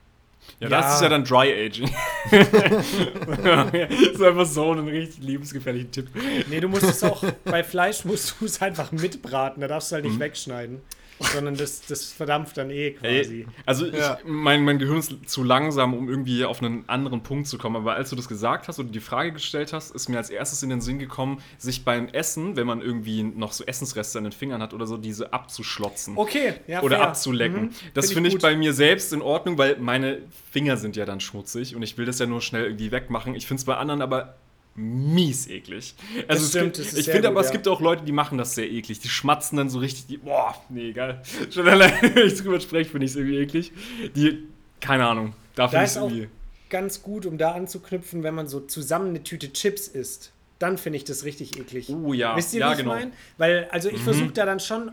Ja, Ja. das ist ja dann Dry Aging. das ist einfach so ein richtig lebensgefährlicher Tipp. Nee, du musst es auch, bei Fleisch musst du es einfach mitbraten, da darfst du Mhm. halt nicht wegschneiden. Sondern das, das verdampft dann eh quasi. Ey, also Ja. ich, mein, mein Gehirn ist zu langsam, um irgendwie auf einen anderen Punkt zu kommen. Aber als du das gesagt hast oder die Frage gestellt hast, ist mir als erstes in den Sinn gekommen, sich beim Essen, wenn man irgendwie noch so Essensreste an den Fingern hat oder so, diese abzuschlotzen. Okay, ja, oder fair. abzulecken. Mhm. Das Find finde ich gut. bei mir selbst in Ordnung, weil meine Finger sind ja dann schmutzig und ich will das ja nur schnell irgendwie wegmachen. Ich finde es bei anderen aber mies eklig. Also es stimmt, gibt, ich finde gut, aber, es ja. gibt auch Leute, die machen das sehr eklig. Die schmatzen dann so richtig, die, boah, nee, egal. Schon allein, wenn ich drüber spreche, finde ich es irgendwie eklig. Die, keine Ahnung, da finde ich es auch irgendwie... ganz gut, um da anzuknüpfen, wenn man so zusammen eine Tüte Chips isst. Dann finde ich das richtig eklig. Oh ja, Wisst ihr, ja, wie ich genau. meine? Weil, also ich versuche da dann schon,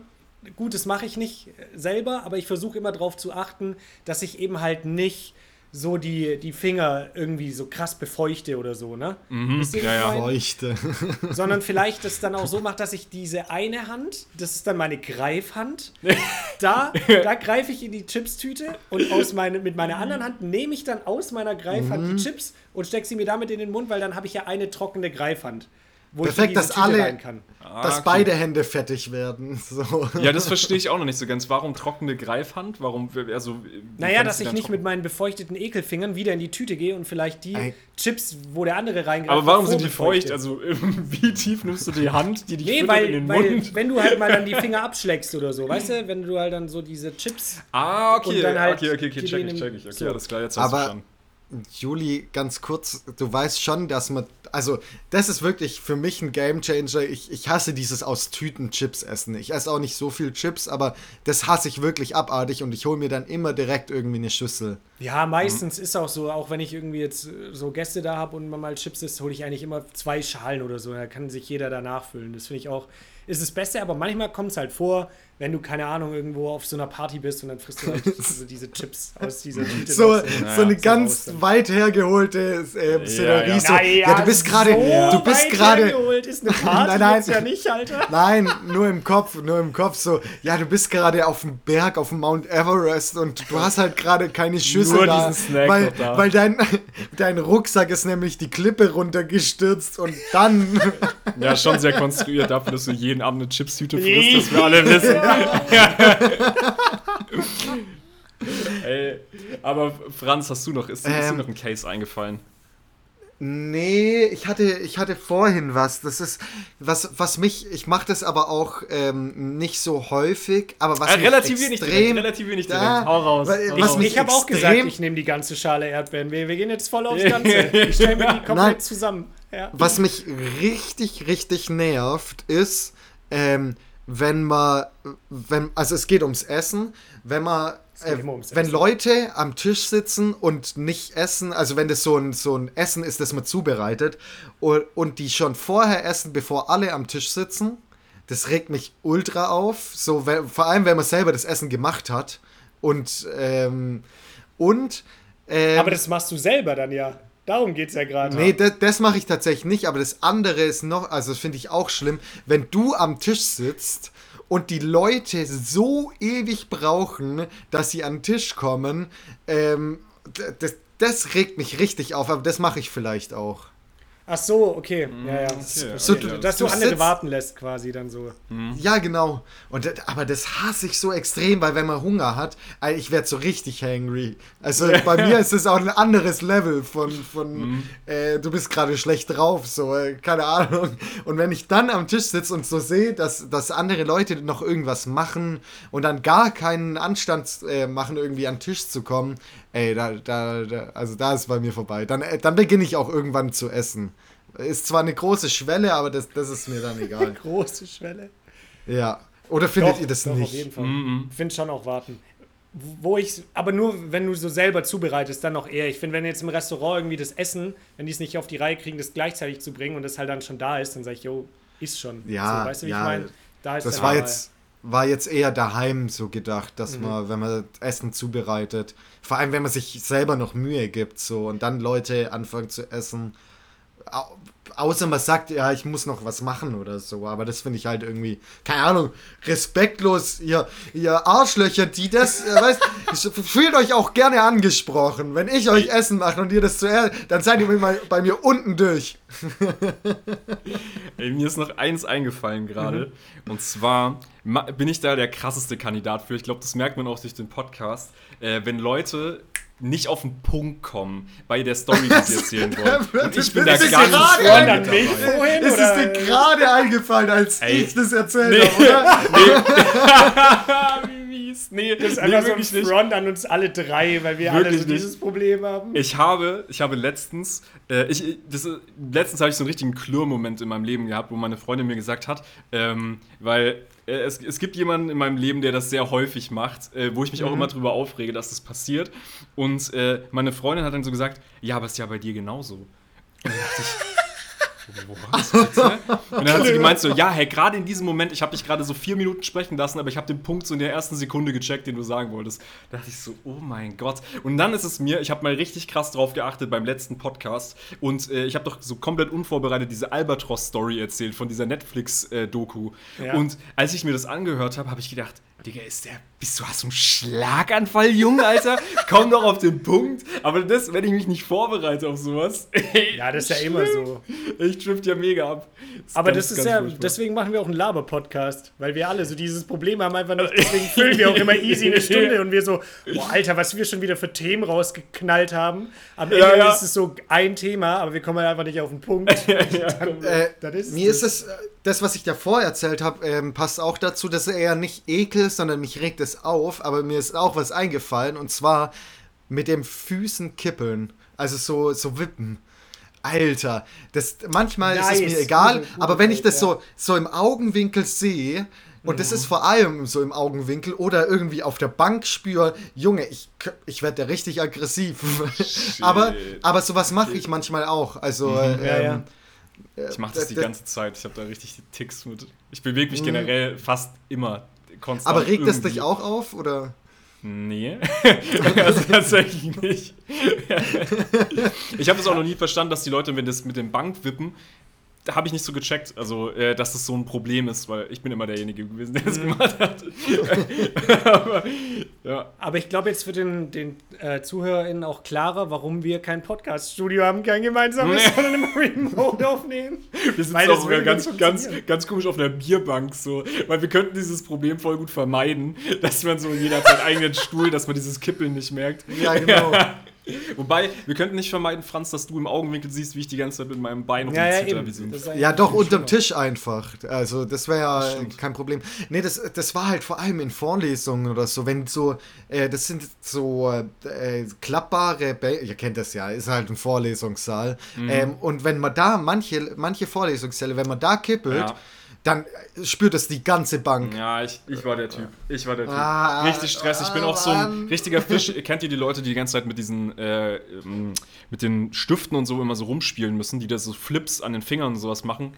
gut, das mache ich nicht selber, aber ich versuche immer darauf zu achten, dass ich eben halt nicht so die, die Finger irgendwie so krass befeuchte oder so, ne? Wie ja, ja. Feuchte. Sondern vielleicht das dann auch so macht, dass ich diese eine Hand, das ist dann meine Greifhand, da, da greife ich in die Chipstüte und aus meine, mit meiner anderen Hand nehme ich dann aus meiner Greifhand Mhm. die Chips und stecke sie mir damit in den Mund, weil dann habe ich ja eine trockene Greifhand, wo ich Perfekt, in diese dass Tüte alle- rein kann. dass okay. beide Hände fettig werden. So. Ja, das verstehe ich auch noch nicht so ganz. Warum trockene Greifhand? Warum, also... Naja, dass du ich nicht trocken? mit meinen befeuchteten Ekelfingern wieder in die Tüte gehe und vielleicht die Ey. Chips, wo der andere reingreift, Aber warum sind die feucht? Also, wie tief nimmst du die Hand, die dich Nee, weil, in den weil Mund? wenn du halt mal dann die Finger abschlägst oder so, weißt du, wenn du halt dann so diese Chips Ah, okay, Und dann halt okay, okay, okay, check ich, check ich. Okay, so. alles klar, jetzt hast du Aber schon. Juli, ganz kurz, du weißt schon, dass man. Also, das ist wirklich für mich ein Gamechanger. Ich, ich hasse dieses aus Tüten Chips essen. Ich esse auch nicht so viel Chips, aber das hasse ich wirklich abartig und ich hole mir dann immer direkt irgendwie eine Schüssel. Ja, meistens ist auch so, auch wenn ich irgendwie jetzt äh, so Gäste da habe und man mal Chips isst, hole ich eigentlich immer zwei Schalen oder so. Da kann sich jeder danach füllen. Das finde ich auch, ist das Beste, aber manchmal kommt es halt vor, wenn du, keine Ahnung, irgendwo auf so einer Party bist und dann frisst du halt so diese Chips aus dieser Tüte. So, noch so eine so ganz raus weit hergeholte äh, Szenerie. ja. So, ja, du bist gerade. so du bist gerade. ist eine Party Nein, nein. ja nicht, Alter. Nein, nur im Kopf, nur im Kopf so, ja, du bist gerade auf dem Berg, auf dem Mount Everest und du hast halt gerade keine Schüssel Nur da, diesen Snack weil, da. weil dein, dein Rucksack ist nämlich die Klippe runtergestürzt und dann, Ja, schon sehr konstruiert dafür, dass du jeden Abend eine Chipstüte frisst, das wir alle wissen. Ey, aber Franz, hast du noch, ist, ist dir Ähm. noch ein Case eingefallen? nee, ich hatte, ich hatte vorhin was, das ist, was, was mich, ich mache das aber auch ähm, nicht so häufig, aber was Äh, mich relativ direkt, extrem, relativ wenig Da- direkt. Hau raus. weil- mich Ich habe auch gesagt, ich nehme die ganze Schale Erdbeeren. Wir, wir gehen jetzt voll aufs Ganze. Ich stelle mir die komplett Nein. zusammen. Ja. Was mich richtig, richtig nervt, ist, ähm, wenn man, wenn, also es geht ums Essen, wenn man, äh, ums wenn Essen. Leute am Tisch sitzen und nicht essen, also wenn das so ein, so ein Essen ist, das man zubereitet und, und die schon vorher essen, bevor alle am Tisch sitzen, das regt mich ultra auf, so, wenn, vor allem wenn man selber das Essen gemacht hat und, ähm, und, ähm, Aber das machst du selber dann ja. Darum geht es ja gerade. Nee, das, das mache ich tatsächlich nicht, aber das andere ist noch, also das finde ich auch schlimm, wenn du am Tisch sitzt und die Leute so ewig brauchen, dass sie an den Tisch kommen, ähm, das, das regt mich richtig auf, aber das mache ich vielleicht auch. Ach so, okay. Ja, ja. okay, So, okay, du- ja. Dass du Du andere sitzt- warten lässt, quasi dann so. Ja, genau. Und aber das hasse ich so extrem, weil wenn man Hunger hat, ich werde so richtig hangry. Also bei mir ist es auch ein anderes Level von, von äh, du bist gerade schlecht drauf, so, äh, keine Ahnung. Und wenn ich dann am Tisch sitze und so sehe, dass, dass andere Leute noch irgendwas machen und dann gar keinen Anstand äh, machen, irgendwie an den Tisch zu kommen, ey, da, da, da also da ist bei mir vorbei. Dann, äh, dann beginne ich auch irgendwann zu essen. Ist zwar eine große Schwelle, aber das, das ist mir dann egal. Große Schwelle. Ja. Oder findet Doch, ihr das doch, Auf nicht? jeden Fall. Ich finde schon auch warten. Wo ich, aber nur wenn du so selber zubereitest, dann noch eher. Ich finde, wenn jetzt im Restaurant irgendwie das Essen, wenn die es nicht auf die Reihe kriegen, das gleichzeitig zu bringen und das halt dann schon da ist, dann sage ich, yo, ist schon. Ja, so, weißt du, wie ja. ich meine? Da ist Das war jetzt, war jetzt eher daheim so gedacht, dass Mhm. man, wenn man Essen zubereitet, vor allem wenn man sich selber noch Mühe gibt, so und dann Leute anfangen zu essen. Au- Außer man sagt, ja, ich muss noch was machen oder so, aber das finde ich halt irgendwie, keine Ahnung, respektlos, ihr, ihr Arschlöcher, die das, äh, weißt, fühlt euch auch gerne angesprochen. Wenn ich euch Essen mache und ihr das zuerst, dann seid ihr mal bei mir unten durch. Ey, mir ist noch eins eingefallen gerade. Mhm. Und zwar bin ich da der krasseste Kandidat für. Ich glaube, das merkt man auch durch den Podcast. Äh, wenn Leute nicht auf den Punkt kommen bei der Story, die sie erzählen wollen. Und ich bin da Das ist ganz gerade vorne dabei. vorhin? Ist es dir gerade eingefallen, als Ey. ich das erzählt Nee. habe, oder? Wie mies. Nee, Das ist nee, einfach so ein wirklich nicht. Front an uns alle drei, weil wir alle Wirklich so nicht. dieses Problem haben. Ich habe, ich habe letztens, äh, ich, das, letztens habe ich so einen richtigen Klirr-Moment in meinem Leben gehabt, wo meine Freundin mir gesagt hat, ähm, weil es, es gibt jemanden in meinem Leben, der das sehr häufig macht, äh, wo ich mich auch immer drüber aufrege, dass das passiert. Und äh, meine Freundin hat dann so gesagt, ja, aber ist ja bei dir genauso. Und dann dachte ich, was bitte? Und dann hat sie gemeint so, ja, hey, gerade in diesem Moment, ich habe dich gerade so vier Minuten sprechen lassen, aber ich habe den Punkt so in der ersten Sekunde gecheckt, den du sagen wolltest. Da dachte ich so, oh mein Gott. Und dann ist es mir, ich habe mal richtig krass drauf geachtet beim letzten Podcast und äh, ich habe doch so komplett unvorbereitet diese Albatros-Story erzählt von dieser Netflix-Doku. Ja. Und als ich mir das angehört habe, habe ich gedacht, Digga, ist der, bist du, hast du einen Schlaganfall, Junge, Alter? Komm doch auf den Punkt. Aber das, wenn ich mich nicht vorbereite auf sowas, Ja, das ist ja immer so. ich drift ja mega ab. Aber ganz, das ist ja, furchtbar. deswegen machen wir auch einen Laber-Podcast, weil wir alle so dieses Problem haben einfach nicht. Deswegen füllen wir auch immer easy eine Stunde und wir so, boah, Alter, was wir schon wieder für Themen rausgeknallt haben. Am Ende Ja, ja. ist es so ein Thema, aber wir kommen halt einfach nicht auf den Punkt. Äh, Das ist mir es. ist es, äh, das, was ich davor erzählt habe, ähm, passt auch dazu, dass er eher nicht Ekel, sondern mich regt es auf, aber mir ist auch was eingefallen und zwar mit dem Füßen kippeln. Also so, so wippen. Alter, das, manchmal ist es Nice. mir egal, Gute- gute aber wenn ich das Zeit, so, so im Augenwinkel sehe, und das ist vor allem so im Augenwinkel oder irgendwie auf der Bank spüre, Junge, ich, ich werde da richtig aggressiv. aber, aber sowas mache ich manchmal auch. Also, ähm, Ja, ja. Ich mache das die das- ganze Zeit. Ich habe da richtig die Ticks mit. Ich bewege mich generell fast immer konstant. Aber regt das irgendwie. dich auch auf? Oder? Nee. also tatsächlich nicht. ich habe das auch noch nie verstanden, dass die Leute, wenn das mit dem Bankwippen, habe ich nicht so gecheckt, also äh, dass das so ein Problem ist, weil ich bin immer derjenige gewesen, der das Mhm. gemacht hat. Aber, ja. Aber ich glaube jetzt für den, den äh, ZuhörerInnen auch klarer, warum wir kein Podcast-Studio haben, kein gemeinsames, Nee. sondern im Remote aufnehmen. Wir das auch würde ganz, ganz, ganz komisch auf einer Bierbank so, weil wir könnten dieses Problem voll gut vermeiden, dass man so jeder hat seinen eigenen Stuhl, dass man dieses Kippeln nicht merkt. Ja, genau. Wobei, wir könnten nicht vermeiden, Franz, dass du im Augenwinkel siehst, wie ich die ganze Zeit mit meinem Bein Ja, ja, rumzitter, eben. wie so ein Das ist Ja, doch, unterm schlimmer. Tisch einfach. Also, das wäre ja stimmt. kein Problem. Nee, das, das war halt vor allem in Vorlesungen oder so, wenn so, äh, das sind so äh, klappbare, Bä ihr kennt das ja, ist halt ein Vorlesungssaal. Mhm. Ähm, und wenn man da, manche, manche Vorlesungssäle, wenn man da kippelt, Ja. Dann spürt es die ganze Bank. Ja, ich, ich war der Typ. Ich war der Typ. Ah, Richtig Stress. Ich bin auch so ein Mann. richtiger Fisch. Kennt ihr die Leute, die die ganze Zeit mit diesen, äh, ähm, mit den Stiften und so immer so rumspielen müssen, die da so Flips an den Fingern und sowas machen?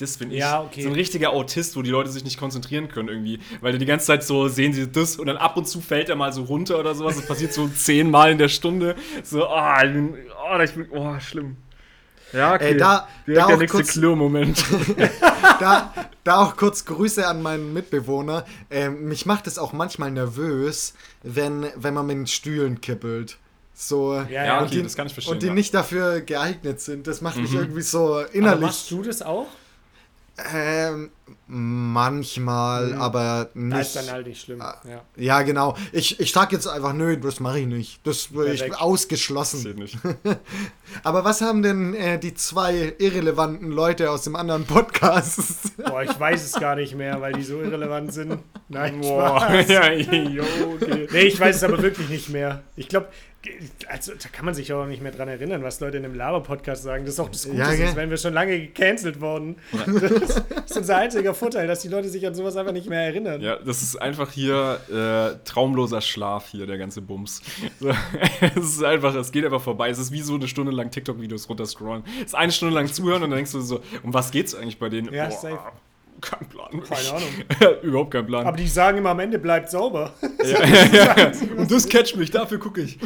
Das finde ich Ja, okay. so ein richtiger Autist, wo die Leute sich nicht konzentrieren können irgendwie. Weil die die ganze Zeit so sehen sie das und dann ab und zu fällt er mal so runter oder sowas. Das passiert so zehnmal in der Stunde. So, oh, ich bin, oh, ich bin, oh schlimm. Ja, okay. Ey, da- Direkt da der auch nächste kurz- Klirr-Moment. da, da auch kurz Grüße an meinen Mitbewohner. Ähm, mich macht es auch manchmal nervös, wenn, wenn man mit den Stühlen kippelt. So, Ja, ja, und okay, die, das kann ich verstehen. und die ja. nicht dafür geeignet sind. Das macht mich Mhm. irgendwie so Aber innerlich. machst du das auch? Ähm, manchmal, Mhm. aber Da ist nicht. dann halt nicht schlimm. Ah. Ja. Ja, genau. Ich, ich sag jetzt einfach, nö, das mache ich nicht. Das ich ausgeschlossen. Zählt nicht. Aber was haben denn äh, die zwei irrelevanten Leute aus dem anderen Podcast? Boah, ich weiß es gar nicht mehr, weil die so irrelevant sind. Nein, Boah, Spaß. ja, jo, okay. Nee, ich weiß es aber wirklich nicht mehr. Ich glaube, also da kann man sich auch nicht mehr dran erinnern, was Leute in einem Laber-Podcast sagen. Das ist auch das Gute, Ja, sonst wären wir schon lange gecancelt worden. Das ist unser einziger Vorteil, dass die Leute sich an sowas einfach nicht mehr erinnern. Ja, das ist einfach hier äh, traumloser Schlaf hier, der ganze Bums. Es ist einfach, es geht einfach vorbei. Es ist wie so eine Stunde lang TikTok-Videos runterscrollen. Es ist eine Stunde lang zuhören und dann denkst du so, um was geht's eigentlich bei denen? Ja, safe. Kein Plan. Keine Ahnung. Überhaupt kein Plan. Aber die sagen immer am Ende, bleibt sauber. ja, ja, ja. Und das catcht mich, dafür gucke ich.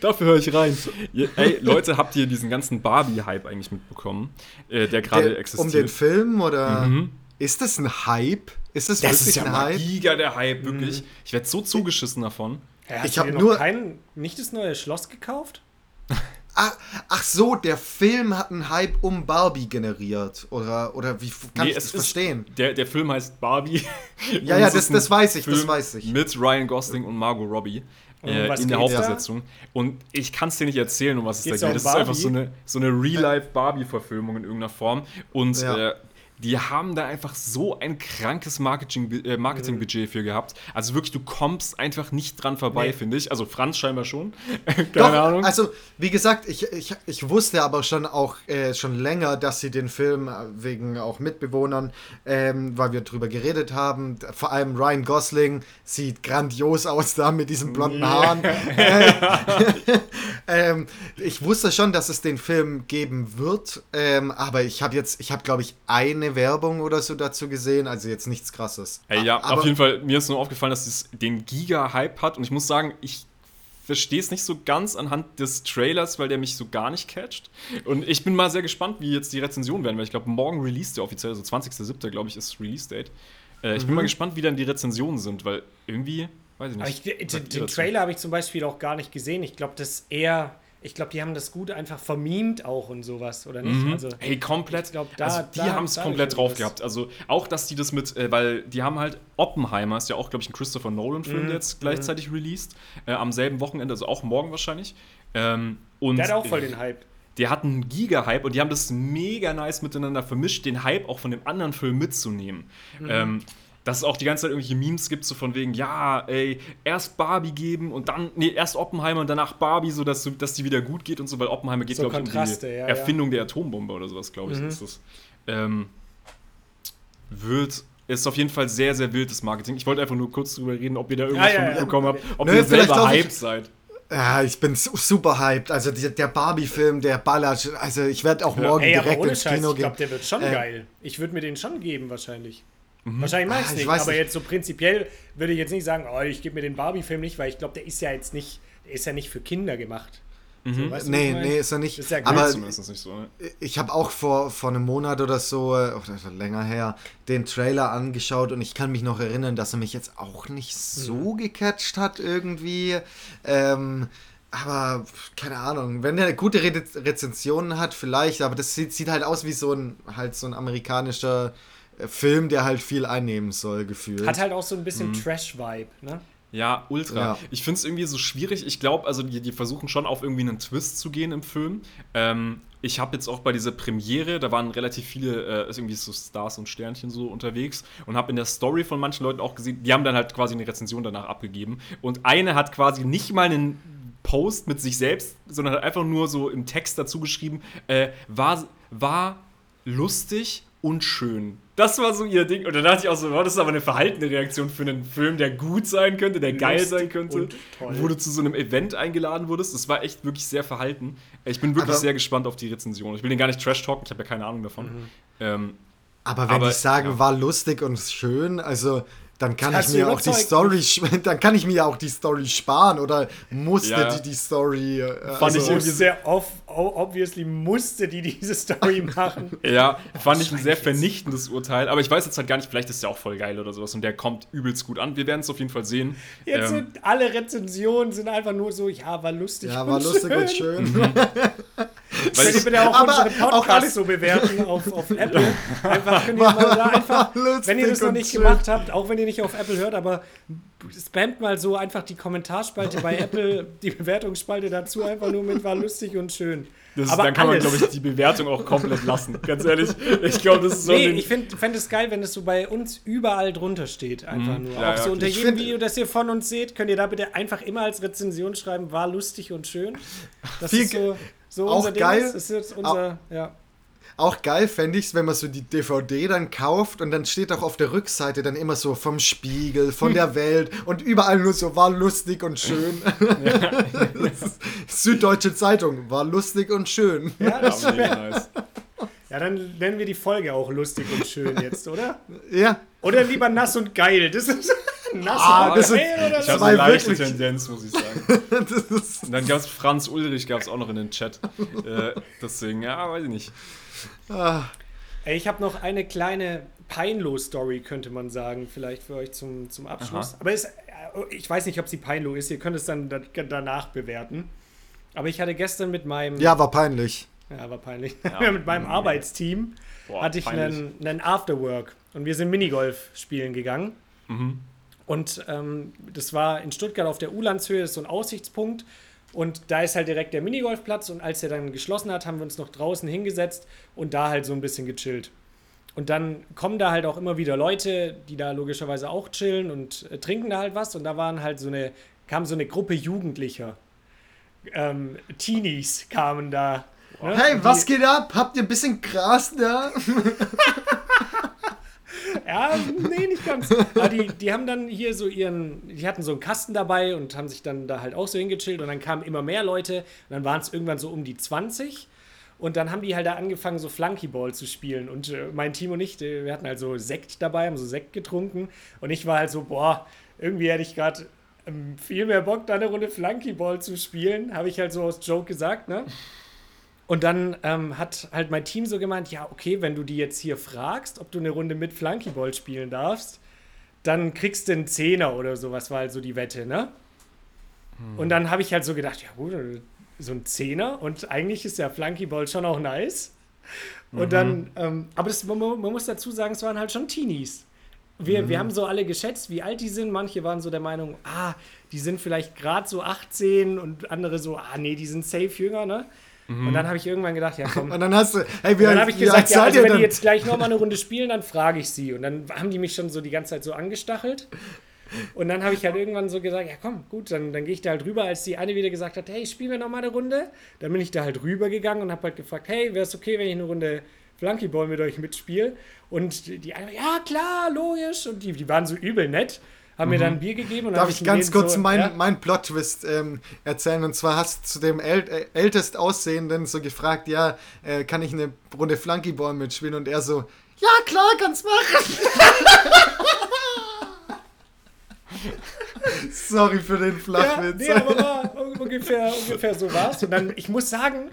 dafür höre ich rein. Ja, ey, Leute, habt ihr diesen ganzen Barbie-Hype eigentlich mitbekommen, äh, der gerade existiert? um den Film oder Mhm. ist das ein Hype? Ist das, Das wirklich ist ja ein Hype? giga der Hype, wirklich. Ich werde so zugeschissen davon. Ja, hast Ich du hab dir noch nur- kein, nicht das neue Schloss gekauft? Ach, ach so, der Film hat einen Hype um Barbie generiert. Oder, oder wie kann Nee, ich das es ist- verstehen? Der, der Film heißt Barbie. Ja, ja, es das- das weiß ich, das Film weiß ich. Mit Ryan Gosling und Margot Robbie. Äh, in der da? Hauptbesetzung. Und ich kann es dir nicht erzählen, um was es Geht's da geht. um Das ist einfach so eine, so eine Real-Life-Barbie-Verfilmung in irgendeiner Form. Und Ja. äh, die haben da einfach so ein krankes Marketing, äh, Marketingbudget für gehabt. Also wirklich, du kommst einfach nicht dran vorbei, Nee. finde ich. Also Franz scheinbar schon. Keine Doch, Ahnung. also wie gesagt, ich, ich, ich wusste aber schon auch äh, schon länger, dass sie den Film äh, wegen auch Mitbewohnern, ähm, weil wir drüber geredet haben, vor allem Ryan Gosling sieht grandios aus da mit diesen blonden Haaren. ähm, ich wusste schon, dass es den Film geben wird, ähm, aber ich habe jetzt, ich habe glaube ich eine Werbung oder so dazu gesehen, also jetzt nichts Krasses. Ey, ja, aber, auf jeden Fall, mir ist nur aufgefallen, dass es den Giga-Hype hat. Und ich muss sagen, ich verstehe es nicht so ganz anhand des Trailers, weil der mich so gar nicht catcht. Und ich bin mal sehr gespannt, wie jetzt die Rezensionen werden, weil ich glaube, morgen release der offiziell, also 20.07. glaube ich, ist Release-Date. Äh, ich bin mal gespannt, wie dann die Rezensionen sind, weil irgendwie, weiß ich nicht. ich, den, den? Trailer habe ich zum Beispiel auch gar nicht gesehen. Ich glaube, das eher. Ich glaube, die haben das gut einfach vermimt auch und sowas, oder nicht? Mhm. Also, Hey, komplett. ich glaub, da- also die haben es komplett drauf gehabt. Also auch, dass die das mit, äh, weil die haben halt Oppenheimer, ist ja auch, glaube ich, ein Christopher Nolan-Film, Mhm. der jetzt gleichzeitig released, äh, am selben Wochenende, also auch morgen wahrscheinlich. Ähm, und der hat auch voll äh, den Hype. Der hat einen Giga-Hype und die haben das mega nice miteinander vermischt, den Hype auch von dem anderen Film mitzunehmen. Mhm. Ähm, dass es auch die ganze Zeit irgendwelche Memes gibt, so von wegen, ja, ey, erst Barbie geben und dann, nee, erst Oppenheimer und danach Barbie, so dass, du- dass die wieder gut geht und so, weil Oppenheimer geht, So glaube ich, um die ja, ja. Erfindung der Atombombe oder sowas, glaube ich, Mhm. ist das. Ähm, wird, ist auf jeden Fall sehr, sehr wildes Marketing. Ich wollte einfach nur kurz drüber reden, ob ihr da irgendwas Ja, ja, von ja. mitbekommen habt, ob Nö, ihr selber ich- hyped seid. Ja, ich bin su super hyped. Also die, der Barbie-Film, der ballert. Also ich werde auch morgen Ey, aber direkt ins Scheiß, Kino ich gehen. glaube, der wird schon Äh, geil. Ich würde mir den schon geben, wahrscheinlich. Mhm. Wahrscheinlich mag Ah, ich ich nicht, aber nicht. jetzt so prinzipiell würde ich jetzt nicht sagen, oh, ich gebe mir den Barbie-Film nicht, weil ich glaube, der ist ja jetzt nicht, der ist ja nicht für Kinder gemacht. So, weißt du, Nee, nee, ist er nicht. Ist ja aber Zumindest nicht so, ne? ich habe auch vor, vor einem Monat oder so, äh, oder länger her, den Trailer angeschaut und ich kann mich noch erinnern, dass er mich jetzt auch nicht so gecatcht hat irgendwie. Ähm, aber keine Ahnung, wenn er gute Re Rezensionen hat, vielleicht, aber das sieht, sieht halt aus wie so ein halt so ein amerikanischer Film, der halt viel einnehmen soll, gefühlt. Hat halt auch so ein Mhm. bisschen Trash-Vibe, ne? Ja, ultra. Ja. Ich finde es irgendwie so schwierig. Ich glaube, also die, die versuchen schon auf irgendwie einen Twist zu gehen im Film. Ähm, ich habe jetzt auch bei dieser Premiere, da waren relativ viele äh, irgendwie so Stars und Sternchen so unterwegs und habe in der Story von manchen Leuten auch gesehen, die haben dann halt quasi eine Rezension danach abgegeben. Und eine hat quasi nicht mal einen Post mit sich selbst, sondern hat einfach nur so im Text dazu geschrieben, äh, war, war lustig und schön. Das war so ihr Ding. Und dann dachte ich auch so, das ist aber eine verhaltene Reaktion für einen Film, der gut sein könnte, der geil Lustig sein könnte. Wo du zu so einem Event eingeladen wurdest. Das war echt wirklich sehr verhalten. Ich bin wirklich Aber- sehr gespannt auf die Rezension. Ich will den gar nicht trash-talken, ich habe ja keine Ahnung davon. Mhm. Ähm, Aber wenn Aber, die sagen, ja. war lustig und schön, also dann kann Hast ich mir auch die Story, dann kann ich mir ja auch die Story sparen oder musste Ja, die die Story. äh, Fand also, ich irgendwie sehr off, obviously musste die diese Story machen. Ja, fand ich ein sehr vernichtendes Urteil. Aber ich weiß jetzt halt gar nicht, vielleicht ist der auch voll geil oder sowas und der kommt übelst gut an. Wir werden es auf jeden Fall sehen. Jetzt Ähm, sind alle Rezensionen sind einfach nur so, ja, war lustig. ja, war lustig und schön. weil ich, bitte auch Aber unseren auch Podcast alles- so bewerten auf, auf Apple? Einfach könnt ihr mal da einfach, wenn ihr das noch nicht gemacht habt, auch wenn ihr nicht auf Apple hört, aber spamt mal so einfach die Kommentarspalte bei Apple, die Bewertungsspalte dazu einfach nur mit war lustig und schön. das ist, aber dann kann man, alles. glaube ich, die Bewertung auch komplett lassen. Ganz ehrlich. Ich glaube, das ist so. Nee, ich fände es geil, wenn es so bei uns überall drunter steht. Einfach nur. Mhm. Ja, auch ja, so unter ich jedem Video, das ihr von uns seht, könnt ihr da bitte einfach immer als Rezension schreiben, war lustig und schön. Das Viel ist so, so auch unser Ding. geil. Das ist jetzt unser, ja. Auch geil fände ich es, wenn man so die DVD dann kauft und dann steht auch auf der Rückseite dann immer so vom Spiegel, von der Welt und überall nur so war lustig und schön. Ist Süddeutsche Zeitung war lustig und schön. Ja, das, Ja, mega nice. Ja, dann nennen wir die Folge auch lustig und schön jetzt, oder? Ja, Oder lieber nass und geil. Das ist nass Ah, und das geil oder Ich so. habe eine leichte wirklich- Tendenz, muss ich sagen. das ist, Und dann gab es Franz Ulrich, gab es auch noch in den Chat. Äh, deswegen, ja, weiß ich nicht. ah, Ey, ich habe noch eine kleine Peinlo-Story, könnte man sagen, vielleicht für euch zum, zum Abschluss. Aha. Aber es, äh, ich weiß nicht, ob sie Peinlo ist. Ihr könnt es dann da, danach bewerten. Aber ich hatte gestern mit meinem, ja, war peinlich. Ja, war peinlich, Ja. mit meinem Arbeitsteam Boah, hatte ich peinlich. einen, einen Afterwork und wir sind Minigolf spielen gegangen. Mhm. Und ähm, das war in Stuttgart auf der Ulandshöhe, das ist so ein Aussichtspunkt. Und da ist halt direkt der Minigolfplatz. Und als er dann geschlossen hat, haben wir uns noch draußen hingesetzt und da halt so ein bisschen gechillt. Und dann kommen da halt auch immer wieder Leute, die da logischerweise auch chillen und äh, trinken da halt was. Und da waren halt so eine, kam so eine Gruppe Jugendlicher. Ähm, Teenies kamen da. Ne? Hey, Und was geht ab? Habt ihr ein bisschen Gras da? Ja, nee, nicht ganz. Aber die, die haben dann hier so ihren, die hatten so einen Kasten dabei und haben sich dann da halt auch so hingechillt und dann kamen immer mehr Leute und dann waren es irgendwann so um die 20 und dann haben die halt da angefangen so Flunkyball zu spielen und äh, mein Team und ich, äh, wir hatten halt so Sekt dabei, haben so Sekt getrunken und ich war halt so, boah, irgendwie hätte ich gerade ähm, viel mehr Bock, da eine Runde Flunkyball zu spielen, habe ich halt so aus Joke gesagt, ne? Und dann ähm, hat halt mein Team so gemeint, ja, okay, wenn du die jetzt hier fragst, ob du eine Runde mit Flunkyball spielen darfst, dann kriegst du einen Zehner oder sowas, war halt so die Wette, ne? Und dann habe ich halt so gedacht, ja gut, so ein Zehner und eigentlich ist ja Flunkyball schon auch nice. Und dann, ähm, aber das, man, man muss dazu sagen, es waren halt schon Teenies. Wir, wir haben so alle geschätzt, wie alt die sind. Manche waren so der Meinung, ah, die sind vielleicht gerade so 18 und andere so, ah, nee, die sind safe jünger, ne? Und dann habe ich irgendwann gedacht, ja komm, Und dann hast du, hey, und dann habe ich gesagt, ja, also wenn die jetzt gleich nochmal eine Runde spielen, dann frage ich sie. Und dann haben die mich schon so die ganze Zeit so angestachelt. Und dann habe ich halt irgendwann so gesagt, ja komm, gut, dann, dann gehe ich da halt rüber, als die eine wieder gesagt hat, hey, spielen wir nochmal eine Runde. Dann bin ich da halt rübergegangen und habe halt gefragt, hey, wäre es okay, wenn ich eine Runde Flunkyball mit euch mitspiele? Und die die eine, ja klar, logisch. Und die, die waren so übel nett, haben mir dann ein Bier gegeben. Und Darf ich ganz kurz so, meinen ja, mein Plot-Twist ähm, erzählen? Und zwar hast du zu dem äl äh, ältest Aussehenden so gefragt, ja, äh, kann ich eine Runde Flunkyball mitspielen? Und er so, ja klar, kannst machen. Sorry für den Ja, Flachwitz. nee, aber war ungefähr, ungefähr so war's. Und dann, ich muss sagen,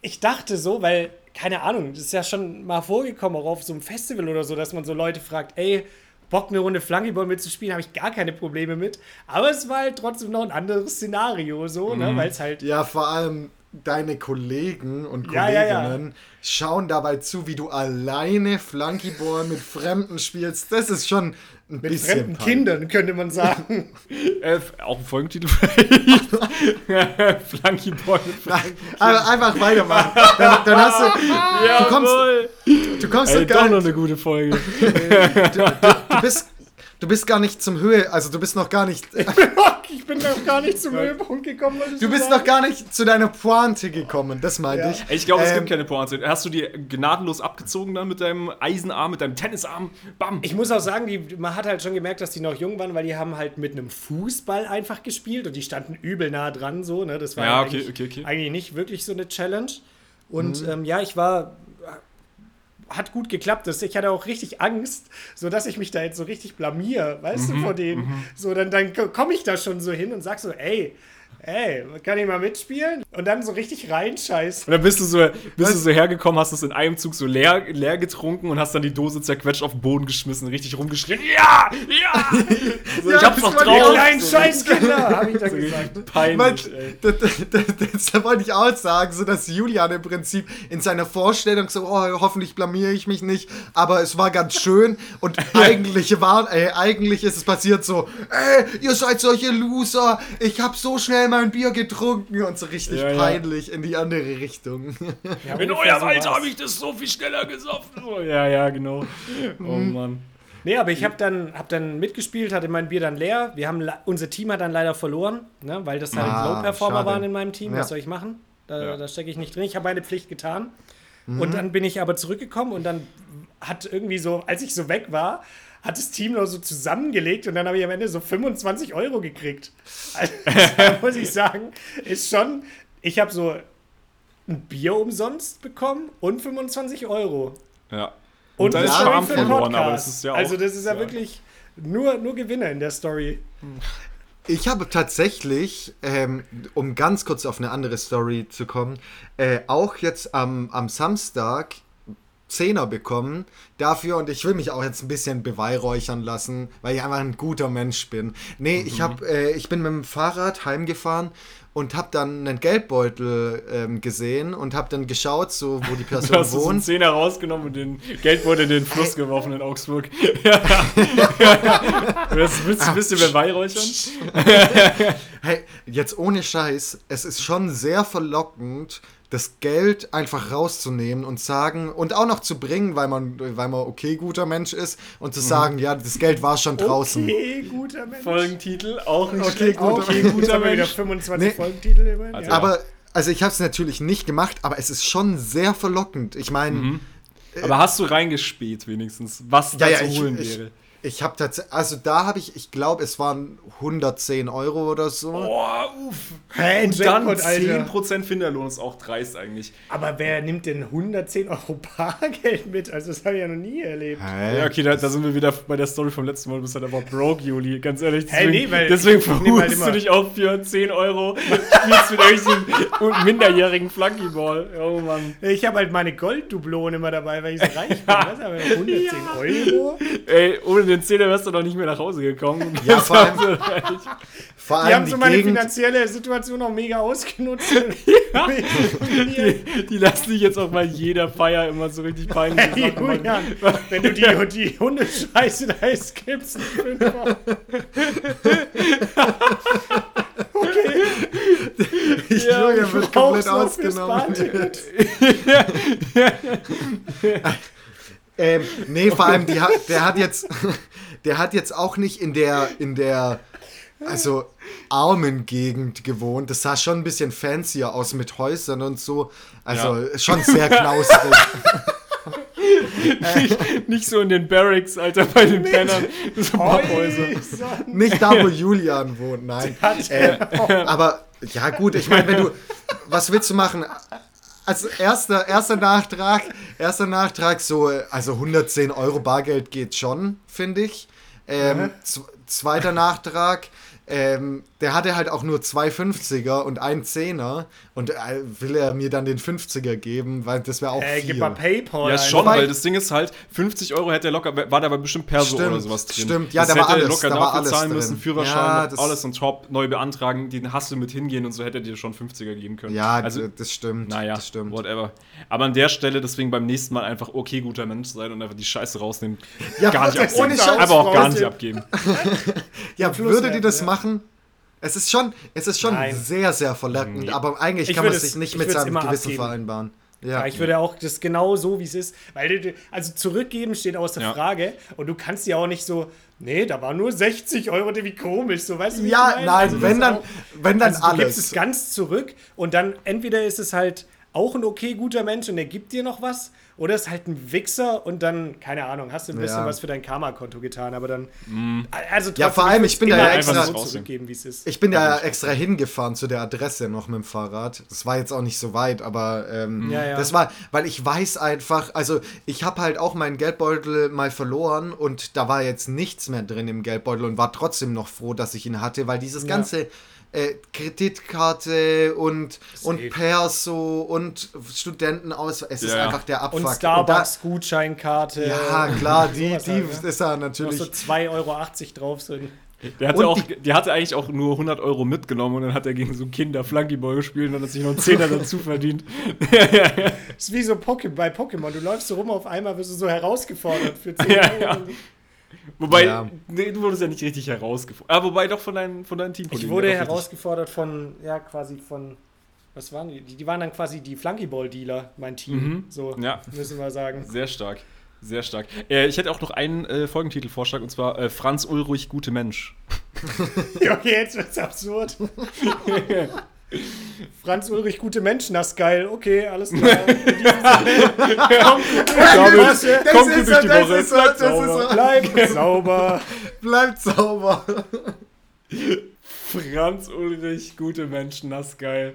ich dachte so, weil, keine Ahnung, das ist ja schon mal vorgekommen, auch auf so einem Festival oder so, dass man so Leute fragt, ey, Bock eine Runde Flunkyball mitzuspielen, habe ich gar keine Probleme mit. Aber es war halt trotzdem noch ein anderes Szenario, so, ne, weil es halt. Ja, vor allem deine Kollegen und Ja, ja, ja. Kolleginnen schauen dabei zu, wie du alleine Flunkyball mit Fremden spielst. Das ist schon ein Mit bisschen fremden peinlich. Kindern, könnte man sagen. Äh, auch ein Folgentitel vielleicht. Flunkyball mit Flanky. Aber einfach weitermachen. Dann, dann hast du, du kommst, du kommst Ey, doch noch eine gute Folge. du bist, du bist gar nicht zum Höhe, also du bist noch gar nicht, ich bin noch gar nicht zum Höhepunkt gekommen. du bist noch gar nicht zu deiner Pointe gekommen, das meinte Ja. ich. Ich glaube, es Ähm, gibt keine Pointe. Hast du die gnadenlos abgezogen dann mit deinem Eisenarm, mit deinem Tennisarm? Bam! Ich muss auch sagen, die, man hat halt schon gemerkt, dass die noch jung waren, weil die haben halt mit einem Fußball einfach gespielt und die standen übel nah dran, so, ne? Das war Ja, eigentlich, okay, okay, okay. eigentlich nicht wirklich so eine Challenge. Und Mhm. ähm, ja, ich war. Hat gut geklappt. Das, ich hatte auch richtig Angst, so dass ich mich da jetzt so richtig blamier, weißt Mhm, du, vor denen. So, dann, dann komme ich da schon so hin und sag so, ey, ey, kann ich mal mitspielen? Und dann so richtig reinscheiß. Und dann bist du so, bist du so hergekommen, hast es in einem Zug so leer, leer getrunken und hast dann die Dose zerquetscht auf den Boden geschmissen, richtig rumgeschrien. Ja! Ja! So, Ja, ich hab's noch die drauf. kleinen so, Scheißkinder, habe ich dann so gesagt. peinlich, ey. das, das, das, das wollte ich auch sagen, so dass Julian im Prinzip in seiner Vorstellung so, oh, hoffentlich blamiere ich mich nicht, aber es war ganz schön und eigentlich war, ey, eigentlich ist es passiert so, ey, ihr seid solche Loser, ich habe so schnell mein Bier getrunken und so richtig Ja, ja. peinlich in die andere Richtung. Ja, In eurem Alter habe ich das so viel schneller gesoffen. Oh, ja, ja, genau. Oh Mann. Nee, aber ich habe dann, hab dann mitgespielt, hatte mein Bier dann leer. Wir haben, unser Team hat dann leider verloren, ne, weil das halt Ah, Low-Performer waren in meinem Team. Ja. Was soll ich machen? Da, Ja. da stecke ich nicht drin. Ich habe meine Pflicht getan. Mhm. Und dann bin ich aber zurückgekommen und dann hat irgendwie so, als ich so weg war, hat das Team noch so zusammengelegt und dann habe ich am Ende so 25 Euro gekriegt. Also, da muss ich sagen, ist schon, ich habe so ein Bier umsonst bekommen und 25 Euro. Ja. Und da das ist Charme für den verloren, aber Podcast. das ist ja auch. also das ist ja, ja. wirklich nur, nur Gewinner in der Story. Ich habe tatsächlich, ähm, um ganz kurz auf eine andere Story zu kommen, äh, auch jetzt am, am Samstag Zehner bekommen dafür und ich will mich auch jetzt ein bisschen beweihräuchern lassen, weil ich einfach ein guter Mensch bin. Nee, ich, hab, äh, ich bin mit dem Fahrrad heimgefahren und habe dann einen Geldbeutel ähm, gesehen und habe dann geschaut, so wo die Du Person hast so einen wohnt. Zehner rausgenommen und den Geldbeutel in den Fluss geworfen in Augsburg. Ja. das willst du ein bisschen beweihräuchern? Hey, jetzt ohne Scheiß, es ist schon sehr verlockend, das Geld einfach rauszunehmen und sagen und auch noch zu bringen, weil man, weil man okay guter Mensch ist und zu sagen, ja, das Geld war schon draußen. Okay, guter Mensch. Folgentitel, auch nicht Okay, guter okay, guter wieder Mensch. 25 Nee. Folgentitel immerhin. Also, ja. Aber also ich habe es natürlich nicht gemacht, aber es ist schon sehr verlockend. Ich meine, Aber hast du reingespäht wenigstens, was da ja, ja, zu ich, holen ich, wäre? ich habe tatsächlich, also da habe ich, ich glaube, es waren 110 Euro oder so. Boah, uff. Hä, Und dann Jackpot, Alter. 10% Finderlohn ist auch dreist eigentlich. Aber wer nimmt denn 110 Euro Bargeld mit? Also das habe ich ja noch nie erlebt. Hä? Ja, okay, da, da sind wir wieder bei der Story vom letzten Mal. Du bist halt einfach broke, Juli. Ganz ehrlich. Hey, Deswegen, nee, weil deswegen ich halt verhust immer- du dich auch für 10 Euro. Spielst mit irgendwelchen minderjährigen Flunkyball. Oh Mann. Ich habe halt meine Golddublonen immer dabei, weil ich so reich bin. Was, aber 110 Euro? Ey, ohne den Zehner wärst du noch nicht mehr nach Hause gekommen. Ja, vor allem- so. Vor Die allem haben die so meine Gegend, finanzielle Situation auch mega ausgenutzt. die, die lassen dich jetzt auch bei jeder Feier immer so richtig peinlich Hey. Julian, wenn du die, die Hundescheiße da skippst, einen Fünfer. ich Ja, Julian wird komplett ausgenommen. Ähm, nee, vor allem, die der hat jetzt, der hat jetzt auch nicht in der, in der, also armen Gegend gewohnt. Das sah schon ein bisschen fancier aus mit Häusern und so. Also schon sehr knausrig. nicht, nicht so in den Barracks, Alter, bei den Pennern. So. Häuser. nicht da, wo Julian wohnt, nein. Äh, aber ja gut, ich meine, wenn du, was willst du machen? Also erster, erster Nachtrag, erster Nachtrag, so, also 110 Euro Bargeld geht schon, finde ich. Ähm, z- zweiter Nachtrag, ähm, der hatte halt auch nur zwei 50er und ein 10er und äh, will er mir dann den 50er geben, weil das wäre auch Äh, viel. gib mal Paypal. Ja, schon, Wobei- weil das Ding ist halt, 50 Euro hätte er locker, war da aber bestimmt Perso Stimmt, oder sowas drin. stimmt. Ja, das da war hätte er alles, locker da war dafür alles zahlen drin. müssen, Führerschein, Ja, alles on top, neu beantragen, den Hassel mit hingehen und so hätte er dir schon 50er geben können. ja, also, das stimmt. naja, das stimmt. whatever. Aber an der Stelle deswegen beim nächsten Mal einfach okay guter Mensch sein und einfach die Scheiße rausnehmen. Ja, gar nicht ohne abgeben. Scheiß, aber auch gar nicht abgeben. Ja, ihr werden, das ja. Machen? Es ist schon, es ist schon Nein. sehr, sehr verlockend, Nee. aber eigentlich Ich kann man würde sich es- nicht ich mit es seinem Gewissen abgeben. vereinbaren. Ja. Ja, ich würde auch das genau so, wie es ist. Weil, du- also zurückgeben steht außer Ja. Frage. Und du kannst ja auch nicht so, Nee, da war nur 60 Euro, wie komisch, so weißt du, wie Ja, ich meine? nein, Also das wenn ist dann, auch- wenn dann also du gibst alles. es ganz zurück und dann entweder ist es halt auch ein okay guter Mensch und der gibt dir noch was oder ist halt ein Wichser und dann, keine Ahnung, hast du ein bisschen Ja. was für dein Karma-Konto getan, aber dann, also Ja, vor allem, ich bin da ja extra- so rausnehmen. zurückgeben, wie es ist. Ich bin ja extra hingefahren zu der Adresse noch mit dem Fahrrad. Das war jetzt auch nicht so weit, aber ähm, Ja, ja. das war, weil ich weiß einfach, also ich habe halt auch meinen Geldbeutel mal verloren und da war jetzt nichts mehr drin im Geldbeutel und war trotzdem noch froh, dass ich ihn hatte, weil dieses Ja. ganze äh, Kreditkarte und, und Safe. Perso und Studentenaus, es ist Ja, ja. einfach der Abfuck. Und da- Starbucks-Gutscheinkarte. ja, klar, die, die halt, ne? ist ja Noch natürlich. so 2,80 Euro drauf sind. Der hatte, Und auch, die- der hatte eigentlich auch nur 100 Euro mitgenommen und dann hat er gegen so Kinder Flunkyball gespielt und dann hat sich noch einen Zehner dazu verdient. Das ist wie so Poké bei Pokémon. Du läufst so rum, auf einmal wirst du so herausgefordert für 10 Ja, Euro. ja. Wobei, Ja. nee, du wurdest ja nicht richtig herausgefordert. Ah, wobei doch von deinen, von deinen Teamkollegen. Ich wurde ja, herausgefordert von, ja, quasi von, was waren die? Die, waren dann quasi die Flunkyball-Dealer, mein Team. Mhm. So, Ja. müssen wir sagen. Sehr stark. Sehr stark. Äh, ich hätte auch noch einen äh, Folgentitelvorschlag und zwar äh, Franz Ulrich, gute Mensch. Okay, jetzt wird's absurd. Franz Ulrich, gute Menschen, das ist geil. Okay, alles klar. Damit Woche. kommt gut durch die Woche. ist ist Sauber. Bleibt sauber. Bleibt sauber. Franz Ulrich, gute Menschen, das ist geil.